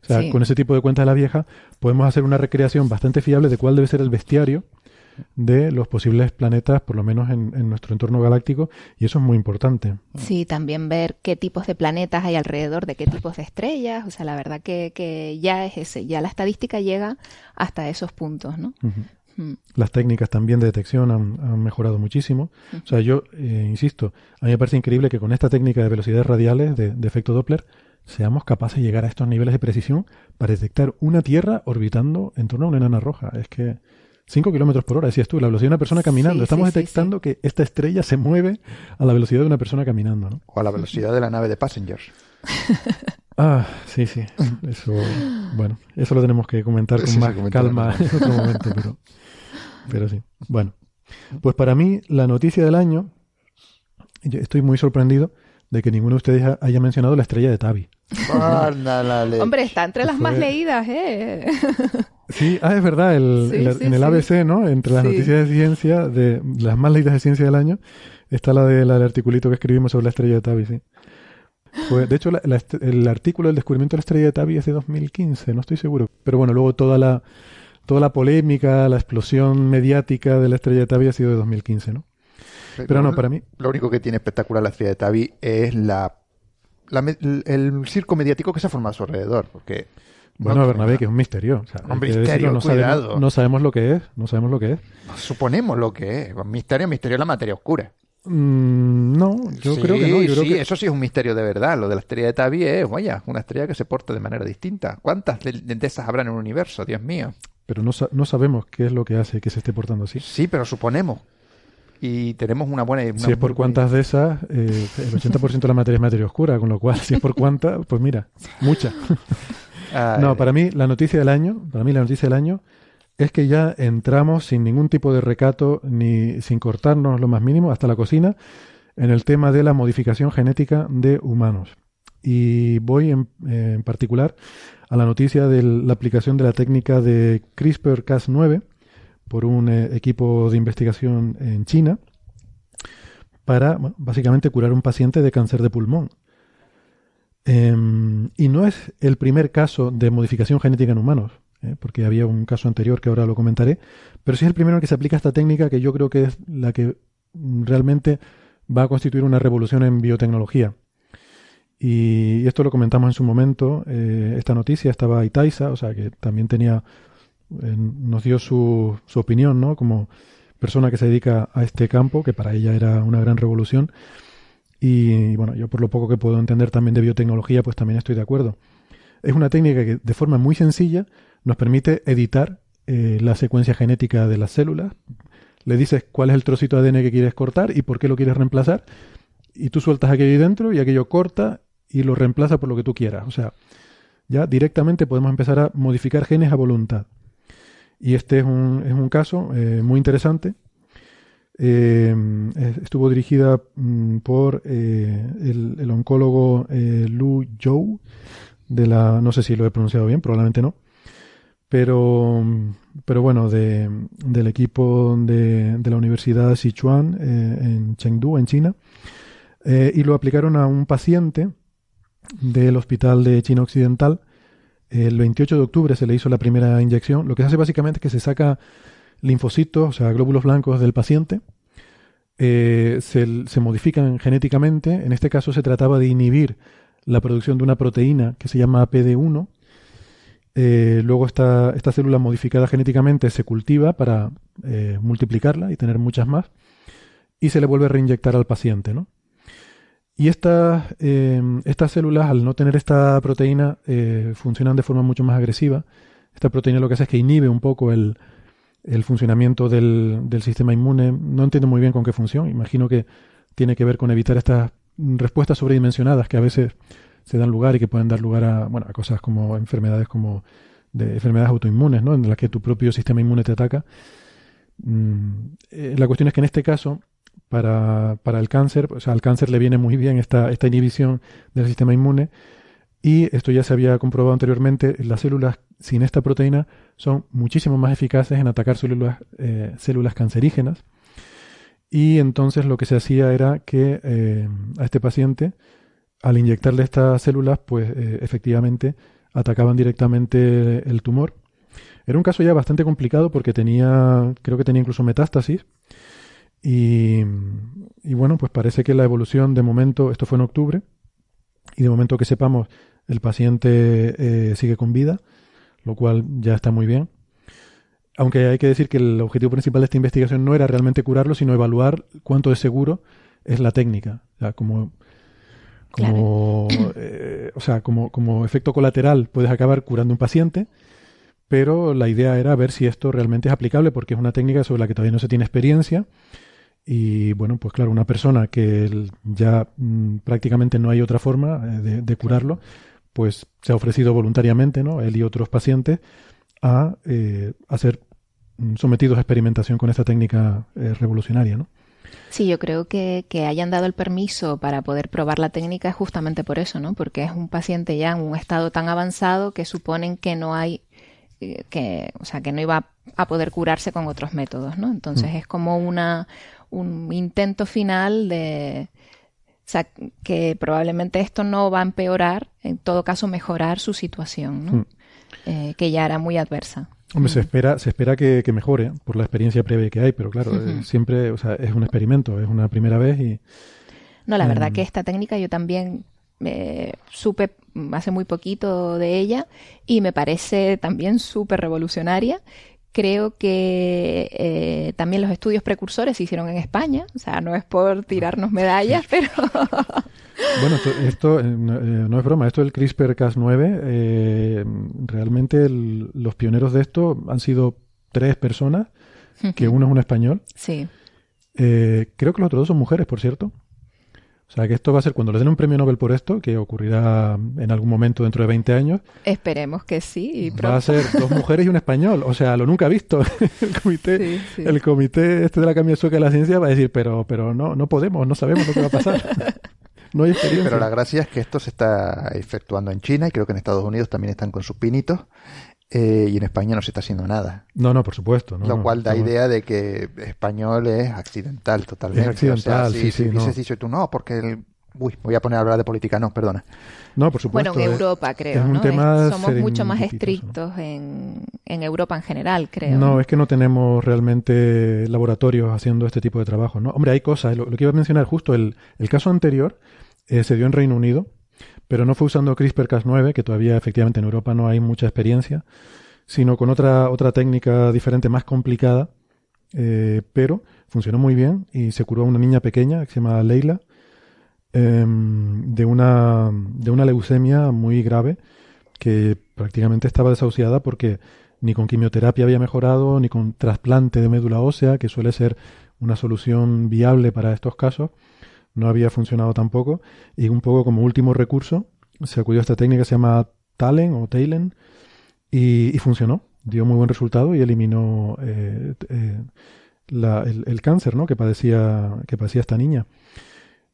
O sea, con ese tipo de cuenta de la vieja podemos hacer una recreación bastante fiable de cuál debe ser el bestiario de los posibles planetas, por lo menos en, nuestro entorno galáctico, y eso es muy importante. Sí, también ver qué tipos de planetas hay alrededor de qué tipos de estrellas, o sea, la verdad que, que ya es ese, ya la estadística llega hasta esos puntos, ¿no? Mm. Las técnicas también de detección han, mejorado muchísimo. O sea, yo eh, insisto, a mí me parece increíble que con esta técnica de velocidades radiales de, efecto Doppler seamos capaces de llegar a estos niveles de precisión para detectar una Tierra orbitando en torno a una enana roja. Es que 5 kilómetros por hora, decías tú, la velocidad de una persona caminando. Estamos detectando que esta estrella se mueve a la velocidad de una persona caminando. ¿no? O a la velocidad de la nave de Passengers. Ah, sí, sí. Eso, bueno, eso lo tenemos que comentar con más calma en otro momento, pero pero sí. Bueno, pues para mí la noticia del año, yo estoy muy sorprendido de que ninguno de ustedes haya mencionado la estrella de Tabi. Hombre, está entre las más leídas, ¿eh? Sí, ah, es verdad, en el ABC, ¿no? Entre las noticias de ciencia, de las más leídas de ciencia del año, está la, de, la del articulito que escribimos sobre la estrella de Tabi, sí. de hecho, el artículo del descubrimiento de la estrella de Tabi es de 2015, no estoy seguro. Pero bueno, luego toda la, toda la polémica, la explosión mediática de la estrella de Tabi ha sido de 2015, ¿no? Pero, no, para mí. Lo único que tiene espectacular la estrella de Tabi es la, el circo mediático que se ha formado a su alrededor, porque. Bueno, Bernabé, que es un misterio. un misterio, no, sabemos, no sabemos lo que es, no sabemos lo que es. Suponemos lo que es. Misterio, misterio es la materia oscura. Mm, no, yo creo que no. Yo sí, eso sí es un misterio de verdad. Lo de la estrella de Tabi es, vaya, una estrella que se porta de manera distinta. ¿Cuántas de, de esas habrá en un universo? Dios mío. Pero no, no sabemos qué es lo que hace que se esté portando así. Sí, pero suponemos y tenemos una buena... si es por cuantas de esas, eh, el 80% de la materia es materia oscura, con lo cual, si es por cuántas, pues mira, mucha. no, para mí la noticia del año, para mí la noticia del año es que ya entramos sin ningún tipo de recato ni sin cortarnos lo más mínimo hasta la cocina en el tema de la modificación genética de humanos. Y voy en, particular a la noticia de la aplicación de la técnica de CRISPR-Cas9 por un eh, equipo de investigación en China para básicamente curar un paciente de cáncer de pulmón. Em, y no es el primer caso de modificación genética en humanos, ¿eh? porque había un caso anterior que ahora lo comentaré, pero sí es el primero en que se aplica esta técnica que yo creo que es la que realmente va a constituir una revolución en biotecnología. Y esto lo comentamos en su momento, eh, esta noticia estaba Itaisa, o sea que también tenía nos dio su, su opinión, ¿no? Como persona que se dedica a este campo, que para ella era una gran revolución. Y bueno, yo por lo poco que puedo entender también de biotecnología, pues también estoy de acuerdo. Es una técnica que de forma muy sencilla nos permite editar eh, la secuencia genética de las células. Le dices cuál es el trocito de ADN que quieres cortar y por qué lo quieres reemplazar. Y tú sueltas aquello dentro y aquello corta y lo reemplaza por lo que tú quieras. O sea, ya directamente podemos empezar a modificar genes a voluntad. Y este es un, es un caso eh, muy interesante. Eh, estuvo dirigida mm, por eh, el, oncólogo Lu Zhou, de la, no sé si lo he pronunciado bien, probablemente no, pero, pero bueno, de, del equipo de, de, la Universidad Sichuan en Chengdu, en China, y lo aplicaron a un paciente del Hospital de China Occidental el 28 de octubre se le hizo la primera inyección. Lo que se hace básicamente es que se saca linfocitos, o sea, glóbulos blancos del paciente, eh, se, modifican genéticamente. En este caso se trataba de inhibir la producción de una proteína que se llama PD1. Eh, luego esta, esta, célula modificada genéticamente se cultiva para eh, multiplicarla y tener muchas más. Y se le vuelve a reinyectar al paciente, ¿no? Y estas, em, estas células, al no tener esta proteína, eh, funcionan de forma mucho más agresiva. Esta proteína lo que hace es que inhibe un poco el, funcionamiento del, sistema inmune. No entiendo muy bien con qué función. Imagino que tiene que ver con evitar estas respuestas sobredimensionadas que a veces se dan lugar y que pueden dar lugar a, bueno, a cosas como enfermedades como de enfermedades autoinmunes, ¿no? En las que tu propio sistema inmune te ataca. Mm, eh, la cuestión es que en este caso para, para el cáncer. O sea, al cáncer le viene muy bien esta, esta inhibición del sistema inmune. Y esto ya se había comprobado anteriormente, las células sin esta proteína son muchísimo más eficaces en atacar células, eh, células cancerígenas. Y entonces lo que se hacía era que eh, a este paciente, al inyectarle estas células, pues eh, efectivamente atacaban directamente el tumor. Era un caso ya bastante complicado porque tenía, creo que tenía incluso metástasis. Y, bueno, pues parece que la evolución de momento, esto fue en octubre, y de momento que sepamos, el paciente eh, sigue con vida, lo cual ya está muy bien. Aunque hay que decir que el objetivo principal de esta investigación no era realmente curarlo, sino evaluar cuánto de seguro es la técnica. O sea, como, como, eh, o sea, como, como efecto colateral puedes acabar curando un paciente, pero la idea era ver si esto realmente es aplicable, porque es una técnica sobre la que todavía no se tiene experiencia y bueno, pues claro, una persona que ya mm, prácticamente no hay otra forma eh, de, curarlo, pues se ha ofrecido voluntariamente, ¿no? Él y otros pacientes a, eh, ser mm, sometidos a experimentación con esta técnica eh, revolucionaria, ¿no? Sí, yo creo que, que hayan dado el permiso para poder probar la técnica es justamente por eso, ¿no? Porque es un paciente ya en un estado tan avanzado que suponen que no hay que, o sea, que no iba a poder curarse con otros métodos, ¿no? Entonces mm. es como una, un intento final de... O sea, que probablemente esto no va a empeorar, en todo caso mejorar su situación, ¿no? Hmm. Eh, que ya era muy adversa. Hombre, se espera, se espera que, mejore por la experiencia previa que hay, pero claro, eh, siempre, o sea, es un experimento, es una primera vez y... No, la verdad em, que esta técnica yo también eh, supe hace muy poquito de ella y me parece también súper revolucionaria Creo que eh, también los estudios precursores se hicieron en España, o sea, no es por tirarnos medallas, pero... Bueno, esto, eh, eh, no, es broma, esto del CRISPR-Cas9, eh, realmente los pioneros de esto han sido tres personas, que uno es un español. Sí. creo que los otros dos son mujeres, por cierto. O sea, que esto va a ser cuando le den un premio Nobel por esto, que ocurrirá en algún momento dentro de 20 años. Esperemos que sí. Va a ser dos mujeres y un español. O sea, lo nunca visto. el comité, el comité este de la Academia Sueca de la Ciencia va a decir, pero, pero no, no podemos, no sabemos lo que va a pasar. no hay experiencia. Pero la gracia es que esto se está efectuando en China y creo que en Estados Unidos también están con sus pinitos. Eh, y en España no se está haciendo nada. No, no, por supuesto. lo cual da idea de que español es accidental totalmente. Es accidental, sí, sí. Si dicho tú no, porque el... Uy, me voy a poner a hablar de política, no, perdona. No, por supuesto. Bueno, en Europa creo, ¿no? somos mucho más estrictos en, en, Europa en general, creo. No, es que no tenemos realmente laboratorios haciendo este tipo de trabajo, ¿no? Hombre, hay cosas. Lo, que iba a mencionar justo, el, el caso anterior eh, se dio en Reino Unido, pero no fue usando CRISPR-Cas9, que todavía efectivamente en Europa no hay mucha experiencia, sino con otra, otra técnica diferente, más complicada, eh, pero funcionó muy bien y se curó a una niña pequeña que se llama Leila em, de, una, de una leucemia muy grave que prácticamente estaba desahuciada porque ni con quimioterapia había mejorado, ni con trasplante de médula ósea, que suele ser una solución viable para estos casos, no había funcionado tampoco. Y un poco como último recurso, se acudió a esta técnica que se llama Talen o Talen y, funcionó. Dio muy buen resultado y eliminó eh, eh, el, cáncer ¿no? que, padecía, que padecía esta niña.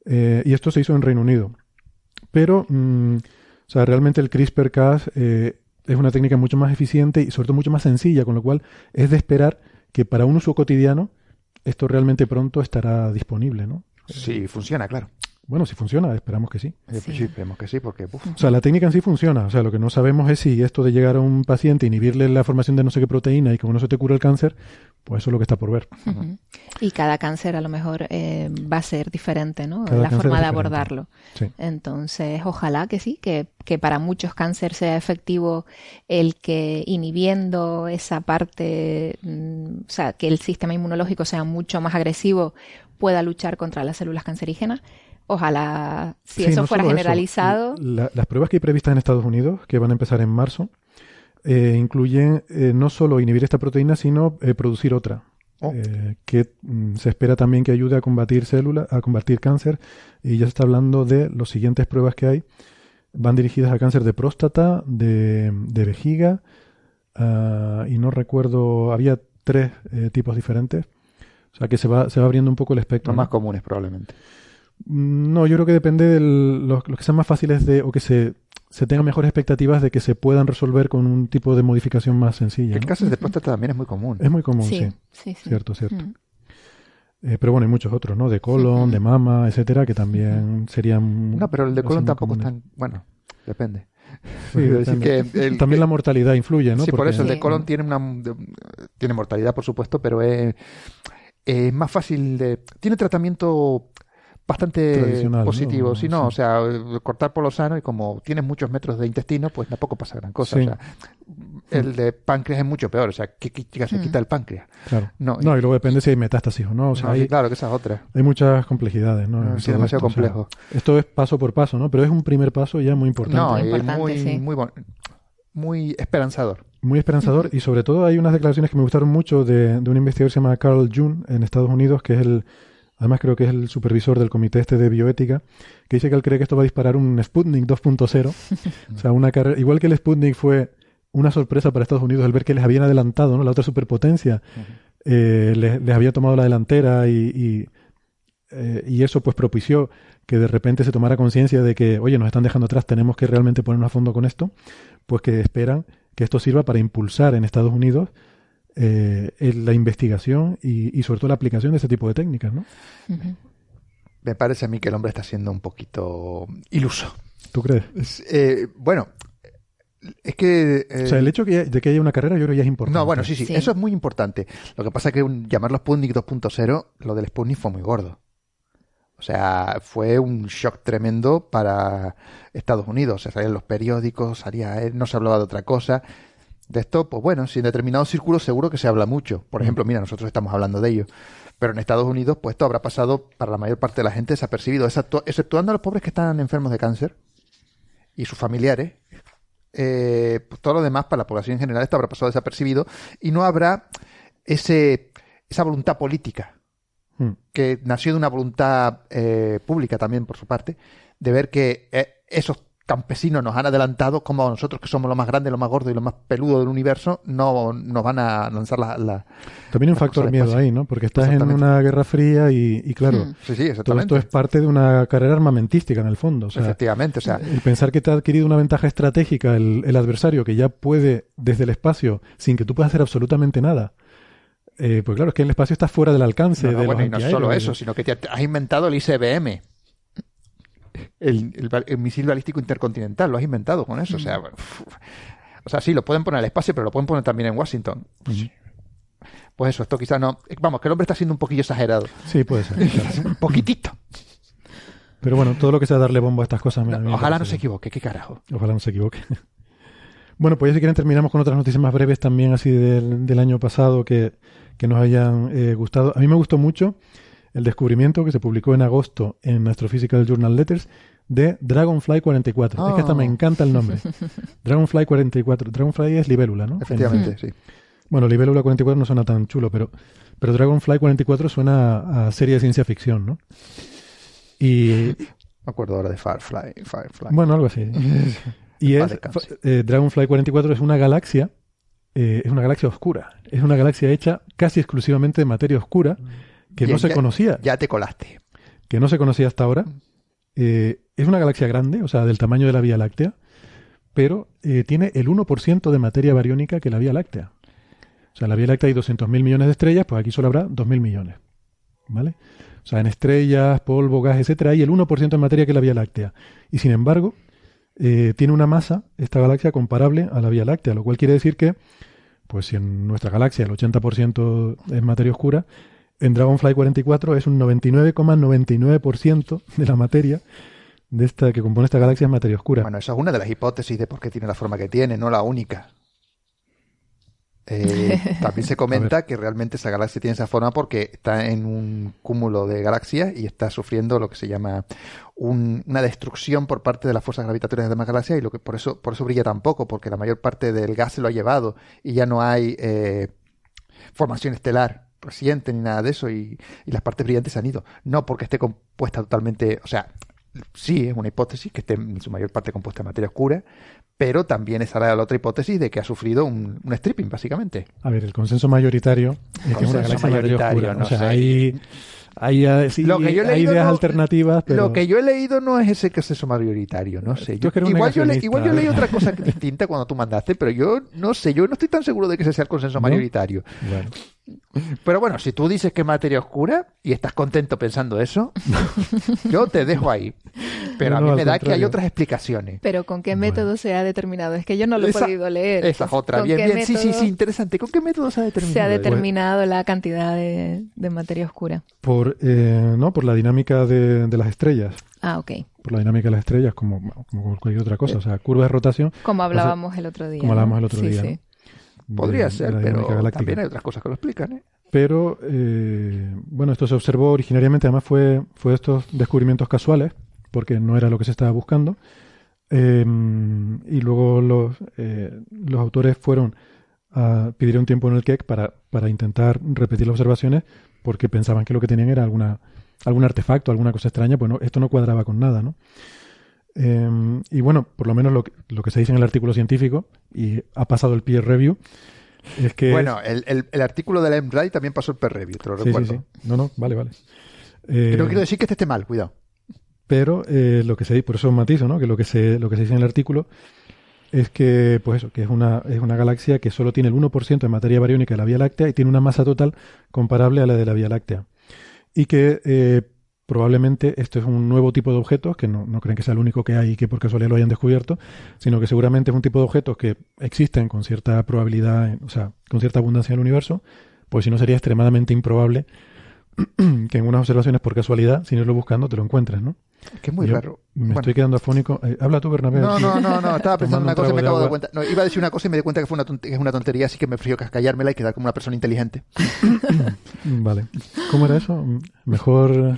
Eh, y esto se hizo en Reino Unido. Pero, mm, o sea, realmente el CRISPR-Cas es una técnica mucho más eficiente y sobre todo mucho más sencilla, con lo cual es de esperar que para un uso cotidiano esto realmente pronto estará disponible, ¿no? Sí, funciona, claro. Bueno, si funciona, esperamos que sí. Eh, sí. esperemos que sí, porque... O sea, la técnica en sí funciona. O sea, lo que no sabemos es si esto de llegar a un paciente, inhibirle la formación de no sé qué proteína y que uno se te cura el cáncer, pues eso es lo que está por ver. Y cada cáncer a lo mejor eh, va a ser diferente, ¿no? la forma de abordarlo. Entonces, ojalá que sí, que, que para muchos cánceres sea efectivo el que inhibiendo esa parte, mm, o sea, que el sistema inmunológico sea mucho más agresivo, pueda luchar contra las células cancerígenas. Ojalá, si eso fuera generalizado. las pruebas que hay previstas en Estados Unidos, que van a empezar en marzo, eh, incluyen eh, no solo inhibir esta proteína, sino eh, producir otra. Oh. que mm, se espera también que ayude a combatir células, a combatir cáncer. Y ya se está hablando de las siguientes pruebas que hay. Van dirigidas a cáncer de próstata, de, vejiga, ah, y no recuerdo, había tres tipos diferentes. O sea que se va, se va abriendo un poco el espectro. Los más comunes probablemente. Mm, no, yo creo que depende de los, que sean más fáciles de, o que se, se tengan mejores expectativas de que se puedan resolver con un tipo de modificación más sencilla. El caso de próstata también es muy común. Es muy común, sí. sí. Cierto, cierto. Mm. Eh, pero bueno, hay muchos otros, ¿no? De colon, de mama, etcétera, que también serían. No, pero el de colon tampoco es tan. Bueno, depende. Que también la mortalidad influye, ¿no? Sí, por eso el de colon tiene una tiene mortalidad, por supuesto, pero es, es más fácil de. Tiene tratamiento bastante positivo. Si no, o sea, cortar por lo sano y como tienes muchos metros de intestino, pues tampoco pasa gran cosa. O sea, el de páncreas es mucho peor. O sea, ¿qué, se mm. quita el páncreas? Claro. No, y luego depende si hay metástasis o no. O sea, claro, que esa es otra. Hay muchas complejidades, ¿no? es demasiado complejo. esto es paso por paso, ¿no? Pero es un primer paso ya muy importante. No, es muy, muy, muy esperanzador. Muy esperanzador y sobre todo hay unas declaraciones que me gustaron mucho de, de un investigador que se llama Carl June en Estados Unidos, que es el además creo que es el supervisor del comité este de bioética, que dice que él cree que esto va a disparar un Sputnik 2.0. o sea, una carrera, igual que el Sputnik fue una sorpresa para Estados Unidos el ver que les habían adelantado, ¿no? La otra superpotencia eh, les, había tomado la delantera y, eh, y, eso pues propició que de repente se tomara conciencia de que, oye, nos están dejando atrás, tenemos que realmente ponernos a fondo con esto, pues que esperan que esto sirva para impulsar en Estados Unidos eh, la investigación y, sobre todo la aplicación de ese tipo de técnicas, ¿no? Me parece a mí que el hombre está siendo un poquito iluso. ¿Tú crees? Eh, bueno, es que... o sea, el hecho de que haya una carrera yo creo que ya es importante. No, bueno, sí, sí, eso es muy importante. Lo que pasa es que un, llamarlo Sputnik 2.0, lo del Sputnik fue muy gordo. O sea, fue un shock tremendo para Estados Unidos. Se salían los periódicos, salía, no se hablaba de otra cosa De esto, pues bueno, si en determinados círculos seguro que se habla mucho. Por ejemplo, mira, nosotros estamos hablando de ello. Pero en Estados Unidos, pues esto habrá pasado para la mayor parte de la gente desapercibido, exceptuando a los pobres que están enfermos de cáncer y sus familiares. Eh, pues todo lo demás, para la población en general, esto habrá pasado desapercibido y no habrá ese, esa voluntad política hmm. que nació de una voluntad eh, pública también por su parte, de ver que eh, esos campesinos nos han adelantado, como nosotros que somos lo más grande, lo más gordo y lo más peludo del universo, no nos van a lanzar la... la También un factor miedo ahí, ¿no? Porque estás en una guerra fría y, claro, hmm. sí, sí, todo esto es parte de una carrera armamentística en el fondo. Efectivamente, o sea... El pensar que te ha adquirido una ventaja estratégica el, el adversario que ya puede desde el espacio, sin que tú puedas hacer absolutamente nada, eh, pues claro, es que el espacio está fuera del alcance de bueno, y no solo eso, sino que te has inventado el ICBM el, misil balístico intercontinental, lo has inventado con eso. O sea, o sea, sí, lo pueden poner al espacio, pero lo pueden poner también en Washington. Pues, pues eso, esto quizá no. Vamos, que el hombre está siendo un poquillo exagerado. Sí, puede ser. un poquitito. Pero bueno, todo lo que sea darle bombo a estas cosas. ojalá no se equivoque, qué carajo. Ojalá no se equivoque. Bueno, pues ya si quieren terminamos con otras noticias más breves también así del, año pasado que, nos hayan eh, gustado. A mí me gustó mucho el descubrimiento que se publicó en agosto en Astrophysical Journal Letters de Dragonfly 44. Es que hasta me oh. encanta el nombre. Dragonfly 44. Dragonfly es libélula, ¿no? Efectivamente, sí. Bueno, libélula 44 no suena tan chulo, pero, pero Dragonfly 44 suena a, serie de ciencia ficción, ¿no? Y... Me acuerdo ahora de Firefly. Firefly. Bueno, algo así. y es, eh, Dragonfly 44 es una galaxia, eh, es una galaxia oscura. Es una galaxia hecha casi exclusivamente de materia oscura. Que no se conocía. Ya te colaste. Que no se conocía hasta ahora. Eh, es una galaxia grande, o sea, del tamaño de la Vía Láctea, pero eh, tiene el 1% de materia bariónica que la Vía Láctea. O sea, en la Vía Láctea hay 200.000 millones de estrellas, pues aquí solo habrá 2.000 millones. ¿Vale? O sea, en estrellas, polvo, gas, etcétera, hay el 1% de materia que la Vía Láctea. Y sin embargo, eh, tiene una masa, esta galaxia, comparable a la Vía Láctea, lo cual quiere decir que, pues si en nuestra galaxia el 80% es materia oscura, en Dragonfly 44 es un 99,99% de la materia de esta que compone esta galaxia es materia oscura. Bueno, esa es una de las hipótesis de por qué tiene la forma que tiene, no la única. Eh, también se comenta que realmente esa galaxia tiene esa forma porque está en un cúmulo de galaxias y está sufriendo lo que se llama una destrucción por parte de las fuerzas gravitatorias de demás galaxias y lo que por eso por eso brilla tan poco porque la mayor parte del gas se lo ha llevado y ya no hay eh, formación estelar reciente ni nada de eso y, las partes brillantes han ido. No porque esté compuesta totalmente, o sea, sí es una hipótesis que esté en su mayor parte compuesta de materia oscura, pero también es la otra hipótesis de que ha sufrido un, stripping, básicamente. A ver, el consenso mayoritario es que es una galaxia no o sea, Hay, hay, eh, ideas alternativas. Pero... Lo que yo he leído no es ese consenso mayoritario, no sé. igual, yo igual yo leí otra cosa distinta cuando tú mandaste, pero yo no sé, yo no estoy tan seguro de que ese sea el consenso mayoritario. Bueno. Pero bueno, si tú dices que es materia oscura y estás contento pensando eso, yo te dejo ahí. Pero a mí me da que hay otras explicaciones. Pero ¿con qué método se ha determinado? Es que yo no lo he podido leer. Esa es otra. Bien, bien. Sí, sí, sí, interesante. ¿Con qué método se ha determinado? Se ha determinado la cantidad de, materia oscura. Por, eh, no, por la dinámica de, las estrellas. Ah, ok. Por la dinámica de las estrellas, como, como cualquier otra cosa. O sea, curva de rotación. Como hablábamos el otro día. Como hablábamos el otro día. Sí. Podría ser, pero también hay otras cosas que lo explican. ¿eh? Pero, eh, bueno, esto se observó originariamente, además fue, fue estos descubrimientos casuales, porque no era lo que se estaba buscando. Em, y luego los, eh, los autores fueron a pedir un tiempo en el Keck para, para intentar repetir las observaciones, porque pensaban que lo que tenían era alguna, algún artefacto, alguna cosa extraña, pues esto no cuadraba con nada, ¿no? Em, y bueno, por lo menos lo que, lo que se dice en el artículo científico, y ha pasado el peer review, es que... Bueno, el, el, artículo de la MRI también pasó el peer review, te lo recuerdo. Sí, sí. No, no, vale, vale. Pero quiero decir que este esté mal, cuidado. Pero eh, lo que se dice, por eso matizo, ¿no? Que lo que se, lo que se dice en el artículo es que, pues eso, que es una, es una galaxia que solo tiene el 1% de materia bariónica de la Vía Láctea y tiene una masa total comparable a la de la Vía Láctea. Y que eh, probablemente esto es un nuevo tipo de objetos, que no, creen que sea el único que hay y que por casualidad lo hayan descubierto, sino que seguramente es un tipo de objetos que existen con cierta probabilidad, o sea, con cierta abundancia en el universo, pues si no sería extremadamente improbable que en unas observaciones por casualidad, sin irlo buscando, te lo encuentres, ¿no? Es que es muy raro. Me estoy quedando afónico. Eh, habla tú, Bernabé. No, no, no, no, estaba pensando una cosa y me acabo de dar cuenta. No, iba a decir una cosa y me di cuenta que, fue una es una tontería, así que me prefiero callármela y quedar como una persona inteligente. vale. ¿Cómo era eso? Mejor...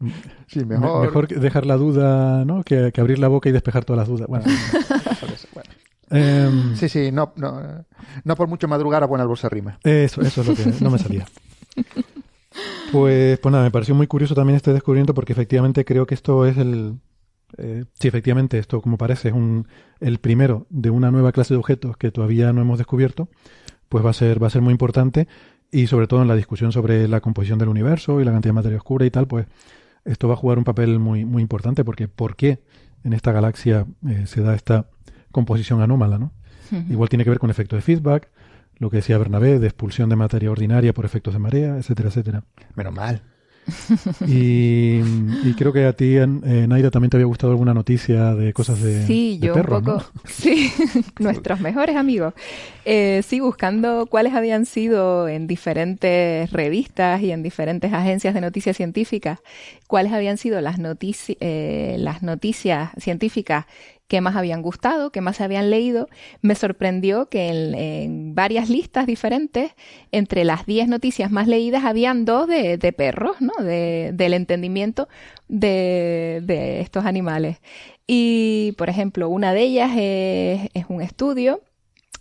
Sí, mejor... mejor dejar la duda, ¿no? Que, abrir la boca y despejar todas las dudas. Bueno. Em, sí, sí, no, no, no por mucho madrugar a buena bolsa rima. Eso, eso es lo que no me salía. Pues, pues nada, me pareció muy curioso también este descubrimiento porque efectivamente creo que esto es el... Eh, sí, efectivamente, esto como parece es un, el primero de una nueva clase de objetos que todavía no hemos descubierto, pues va a ser, va a ser muy importante y sobre todo en la discusión sobre la composición del universo y la cantidad de materia oscura y tal, pues esto va a jugar un papel muy, muy importante porque ¿por qué en esta galaxia eh, se da esta composición anómala? ¿no? Igual tiene que ver con efecto de feedback, lo que decía Bernabé, de expulsión de materia ordinaria por efectos de marea, etcétera, etcétera. Menos mal. Y, creo que a ti, Naira, también te había gustado alguna noticia de cosas de, sí, yo un poco, Sí, nuestros mejores amigos. Eh, sí, buscando cuáles habían sido en diferentes revistas y en diferentes agencias de noticias científicas, cuáles habían sido las, eh, las noticias científicas que más habían gustado, que más se habían leído, me sorprendió que en, varias listas diferentes, entre las 10 noticias más leídas, habían dos de, perros, ¿no? De, del entendimiento de, de, estos animales. Y, por ejemplo, una de ellas es, es un estudio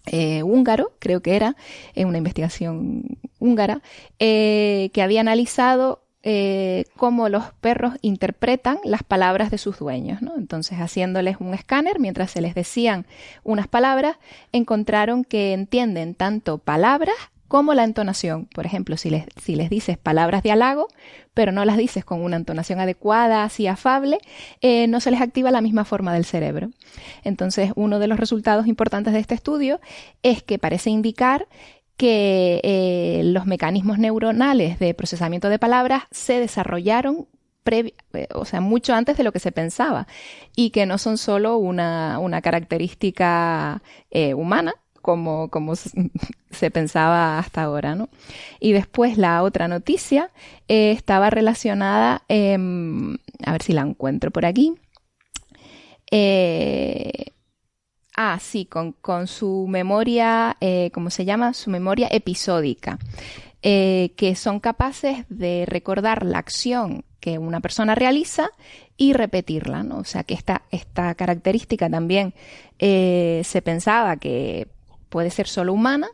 eh, húngaro, creo que era, en una investigación húngara, eh, que había analizado eh, cómo los perros interpretan las palabras de sus dueños. ¿no? Entonces, haciéndoles un escáner, mientras se les decían unas palabras, encontraron que entienden tanto palabras como la entonación. Por ejemplo, si les, si les dices palabras de halago, pero no las dices con una entonación adecuada, así afable, eh, no se les activa la misma forma del cerebro. Entonces, uno de los resultados importantes de este estudio es que parece indicar que eh, los mecanismos neuronales de procesamiento de palabras se desarrollaron eh, o sea, mucho antes de lo que se pensaba y que no son solo una, característica eh, humana, como, como se pensaba hasta ahora, ¿no? Y después la otra noticia estaba relacionada, em, a ver si la encuentro por aquí, Ah, sí, con, su memoria, eh, ¿cómo se llama? Su memoria episódica, eh, que son capaces de recordar la acción que una persona realiza y repetirla, ¿no? O sea que esta, esta característica también eh, se pensaba que puede ser solo humana,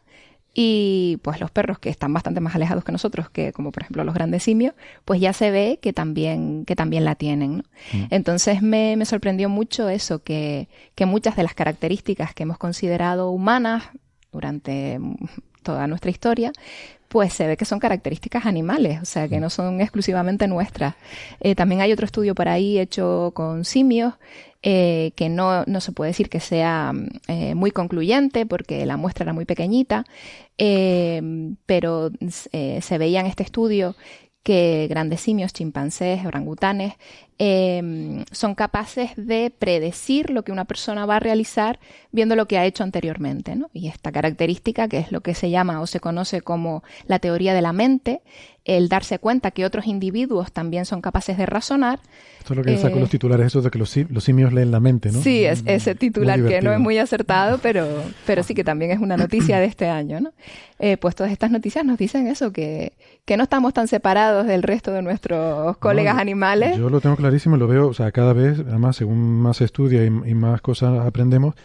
y pues los perros que están bastante más alejados que nosotros, que como por ejemplo los grandes simios, pues ya se ve que también, que también la tienen. ¿no? Mm. Entonces me, me, sorprendió mucho eso, que, que muchas de las características que hemos considerado humanas durante toda nuestra historia, pues se ve que son características animales, o sea, que mm. no son exclusivamente nuestras. Eh, también hay otro estudio por ahí hecho con simios eh, que no, no, se puede decir que sea eh, muy concluyente porque la muestra era muy pequeñita, eh, pero se veía en este estudio que grandes simios, chimpancés, orangutanes, Em, son capaces de predecir lo que una persona va a realizar viendo lo que ha hecho anteriormente. ¿no? Y esta característica, que es lo que se llama o se conoce como la teoría de la mente, el darse cuenta que otros individuos también son capaces de razonar. Esto es lo que saco los titulares, eso de que los, simios leen la mente, ¿no? Sí, es ese titular que no es muy acertado, pero, pero sí que también es una noticia de este año, ¿no? Eh, pues todas estas noticias nos dicen eso, que, que no estamos tan separados del resto de nuestros colegas animales. Yo lo tengo claro clarísimo, lo veo, o sea, cada vez, además, según más se estudia y, más cosas aprendemos,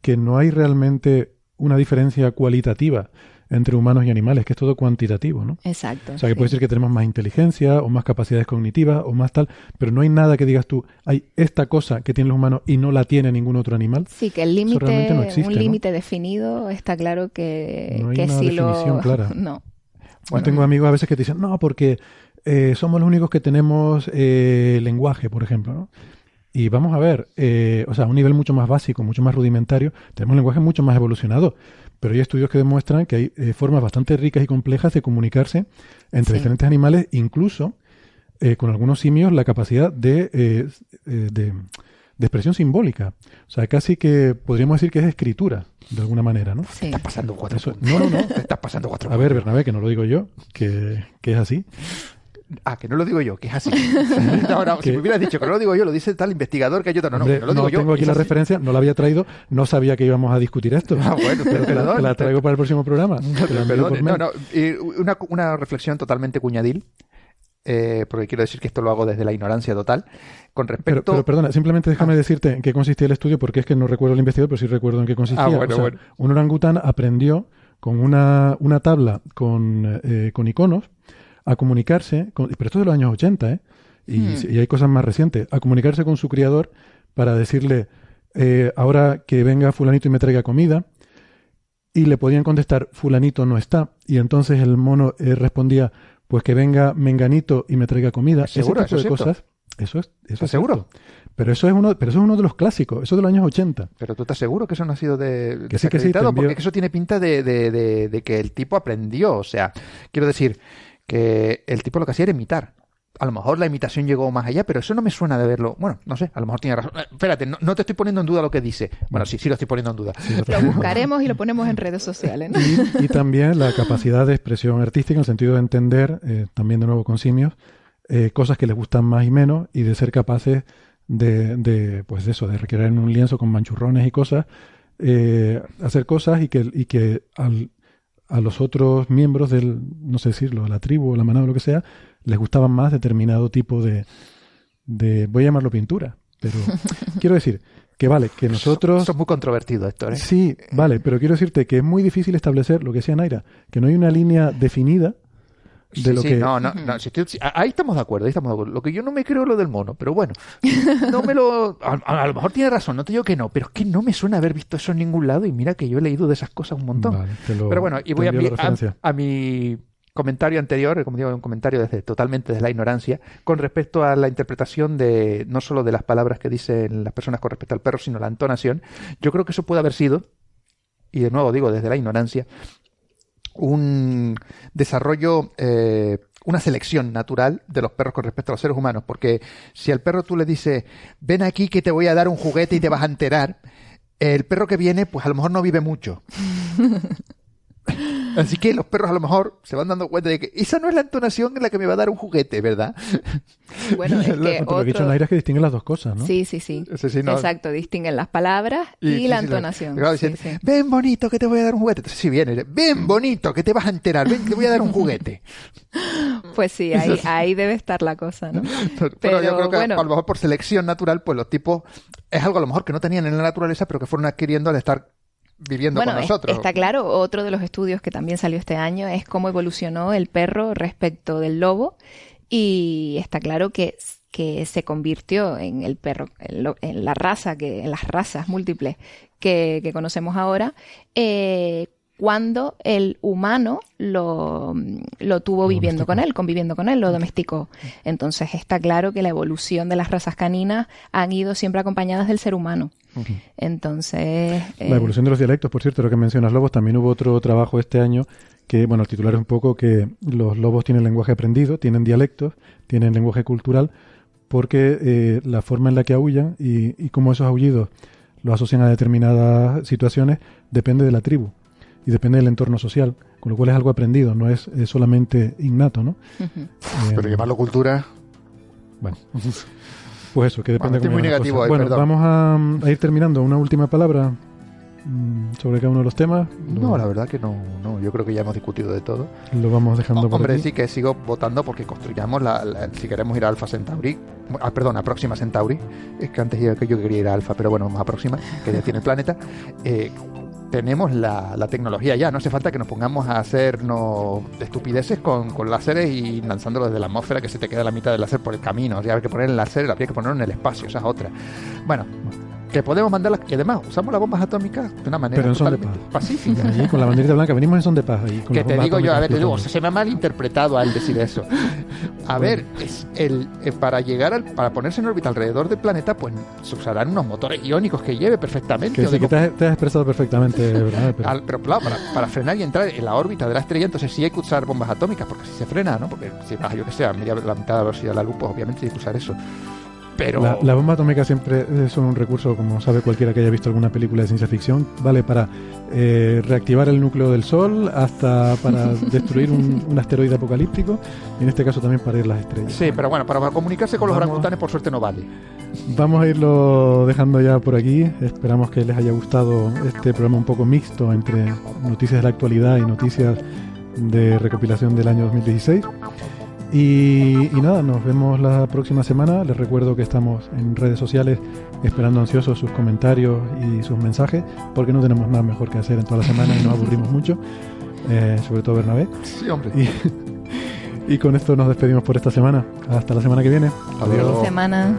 que no hay realmente una diferencia cualitativa entre humanos y animales, que es todo cuantitativo, ¿no? Exacto. O sea, que puede ser que tenemos más inteligencia o más capacidades cognitivas o más tal, pero no hay nada que digas tú, hay esta cosa que tienen los humanos y no la tiene ningún otro animal. Sí, que el límite, un límite definido, está claro que, no hay que una definición clara. No. Tengo amigos a veces que te dicen, no, porque eh, somos los únicos que tenemos eh, lenguaje, por ejemplo, ¿no? Y vamos a ver, eh, o sea, a un nivel mucho más básico, mucho más rudimentario, tenemos un lenguaje mucho más evolucionado, pero hay estudios que demuestran que hay formas bastante ricas y complejas de comunicarse entre diferentes animales, incluso con algunos simios la capacidad de, de, expresión simbólica. O sea, casi que podríamos decir que es escritura, de alguna manera, ¿no? Sí. Estás pasando cuatro No, no, no. Estás pasando cuatro A ver, Bernabé, que no lo digo yo, que, que es así. Ah, que no lo digo yo, que es así. Ahora, si me hubieras dicho que no lo digo yo, lo dice tal investigador que hay otro. No, no, no lo digo yo. tengo aquí la referencia, no la había traído, no sabía que íbamos a discutir esto. Ah, bueno, pero que la, traigo para el próximo programa. No, no, una, una reflexión totalmente cuñadil. Eh, porque quiero decir que esto lo hago desde la ignorancia total. Con respecto. Pero, perdona, simplemente déjame ah. decirte en qué consistía el estudio, porque es que no recuerdo el investigador, pero sí recuerdo en qué consistía. Ah, un orangután aprendió con una, una tabla con, eh, con iconos a comunicarse, con, pero esto es de los años 80, ¿eh? Hmm. Y, hay cosas más recientes, a comunicarse con su criador para decirle, eh, ahora que venga fulanito y me traiga comida, y le podían contestar, fulanito no está, y entonces el mono eh, respondía, pues que venga menganito y me traiga comida, ¿Seguro? ese tipo de cosas. Eso es, eso es seguro. Pero eso es uno, pero eso es uno de los clásicos, eso de los años 80. Pero tú estás seguro que eso no ha sido de que sí, que sí, porque eso tiene pinta de, de, de, que el tipo aprendió, o sea, quiero decir, que el tipo lo que hacía era imitar. A lo mejor la imitación llegó más allá, pero eso no me suena de verlo. Bueno, no sé, a lo mejor tiene razón. Eh, espérate, no, te estoy poniendo en duda lo que dice. Bueno, sí, sí lo estoy poniendo en duda. lo buscaremos y lo ponemos en redes sociales. Y, también la capacidad de expresión artística en el sentido de entender, eh, también de nuevo con simios, eh, cosas que les gustan más y menos y de ser capaces de, de pues eso, de recrear en un lienzo con manchurrones y cosas, hacer cosas y que, y que al a los otros miembros del, no sé decirlo, la tribu o la manada o lo que sea, les gustaban más determinado tipo de, de voy a llamarlo pintura, pero quiero decir que vale, que nosotros... Son muy controvertidos esto, ¿eh? Sí, vale, pero quiero decirte que es muy difícil establecer lo que decía Naira, que no hay una línea definida de lo que... No, no, no ahí estamos de acuerdo, ahí estamos de acuerdo. Lo que yo no me creo es lo del mono, pero bueno, no me lo... A, lo mejor tiene razón, no te digo que no, pero es que no me suena haber visto eso en ningún lado y mira que yo he leído de esas cosas un montón. pero bueno, y voy a mi, a, mi comentario anterior, como digo, un comentario desde totalmente desde la ignorancia, con respecto a la interpretación de no solo de las palabras que dicen las personas con respecto al perro, sino la entonación. Yo creo que eso puede haber sido, y de nuevo digo desde la ignorancia, un desarrollo, eh, una selección natural de los perros con respecto a los seres humanos. Porque si al perro tú le dices, ven aquí que te voy a dar un juguete y te vas a enterar, el perro que viene, pues a lo mejor no vive mucho. Así que los perros a lo mejor se van dando cuenta de que esa no es la entonación en la que me va a dar un juguete, ¿verdad? Bueno, es que otro... Lo que dicho Naira es que distinguen las dos cosas, ¿no? Sí, sí, sí. Exacto, distinguen las palabras y, la entonación. ven bonito que te voy a dar un juguete. Entonces, si viene, ven bonito que te vas a enterar, ven que te voy a dar un juguete. Pues sí, ahí, ahí debe estar la cosa, ¿no? Pero, yo creo que a lo mejor por selección natural, pues los tipos es algo a lo mejor que no tenían en la naturaleza, pero que fueron adquiriendo al estar viviendo bueno, con nosotros. Está claro, otro de los estudios que también salió este año es cómo evolucionó el perro respecto del lobo y está claro que, que se convirtió en el perro, en, la raza, que, en las razas múltiples que, que conocemos ahora, eh, cuando el humano lo, lo tuvo viviendo con él, conviviendo con él, lo domesticó. Entonces está claro que la evolución de las razas caninas han ido siempre acompañadas del ser humano. Entonces... La eh, evolución de los dialectos, por cierto, lo que mencionas, Lobos, también hubo otro trabajo este año que, bueno, el titular es un poco que los lobos tienen lenguaje aprendido, tienen dialectos, tienen lenguaje cultural, porque eh, la forma en la que aullan y, y cómo esos aullidos lo asocian a determinadas situaciones depende de la tribu y depende del entorno social, con lo cual es algo aprendido, no es, solamente innato, ¿no? Pero llamarlo cultura... Bueno, pues eso, que depende bueno, muy negativo Bueno, vamos a, ir terminando. Una última palabra mm, sobre cada uno de los temas. No, la verdad que no, no, yo creo que ya hemos discutido de todo. Lo vamos dejando por Hombre, sí que sigo votando porque construyamos, la, si queremos ir a Alfa Centauri, ah, perdón, a Próxima Centauri, es que antes yo, que yo quería ir a Alfa, pero bueno, vamos a Próxima, que ya tiene el planeta, eh, tenemos la, tecnología ya, no hace falta que nos pongamos a hacernos estupideces con, con láseres y lanzándolo desde la atmósfera que se te queda la mitad del láser por el camino. O sea, hay que poner el láser, habría que ponerlo en el espacio, esa es otra. Bueno, que podemos mandarlas, y además usamos las bombas atómicas de una manera Pero son de paz. pacífica. con la banderita blanca, venimos en son de paz. que te digo yo, a ver, te digo, se me ha malinterpretado al decir eso. A ver, es el, eh, para llegar al, para ponerse en órbita alrededor del planeta, pues se usarán unos motores iónicos que lleve perfectamente. Que sí, que te has, expresado perfectamente, ¿verdad? Pero, claro, para, frenar y entrar en la órbita de la estrella, entonces sí hay que usar bombas atómicas, porque si se frena, ¿no? Porque si, yo que sé, a la mitad de la velocidad de la luz, pues obviamente hay que usar eso pero... La, bomba atómica siempre es un recurso, como sabe cualquiera que haya visto alguna película de ciencia ficción, vale para eh, reactivar el núcleo del Sol hasta para destruir un, asteroide apocalíptico y en este caso también para ir las estrellas. Sí, pero bueno, para comunicarse con los orangutanes por suerte no vale. Vamos a irlo dejando ya por aquí. Esperamos que les haya gustado este programa un poco mixto entre noticias de la actualidad y noticias de recopilación del año 2016. Y, nada, nos vemos la próxima semana. Les recuerdo que estamos en redes sociales esperando ansiosos sus comentarios y sus mensajes, porque no tenemos nada mejor que hacer en toda la semana y nos aburrimos mucho, eh, sobre todo Bernabé. Sí, hombre. Y, y, con esto nos despedimos por esta semana. Hasta la semana que viene. Adiós. semana.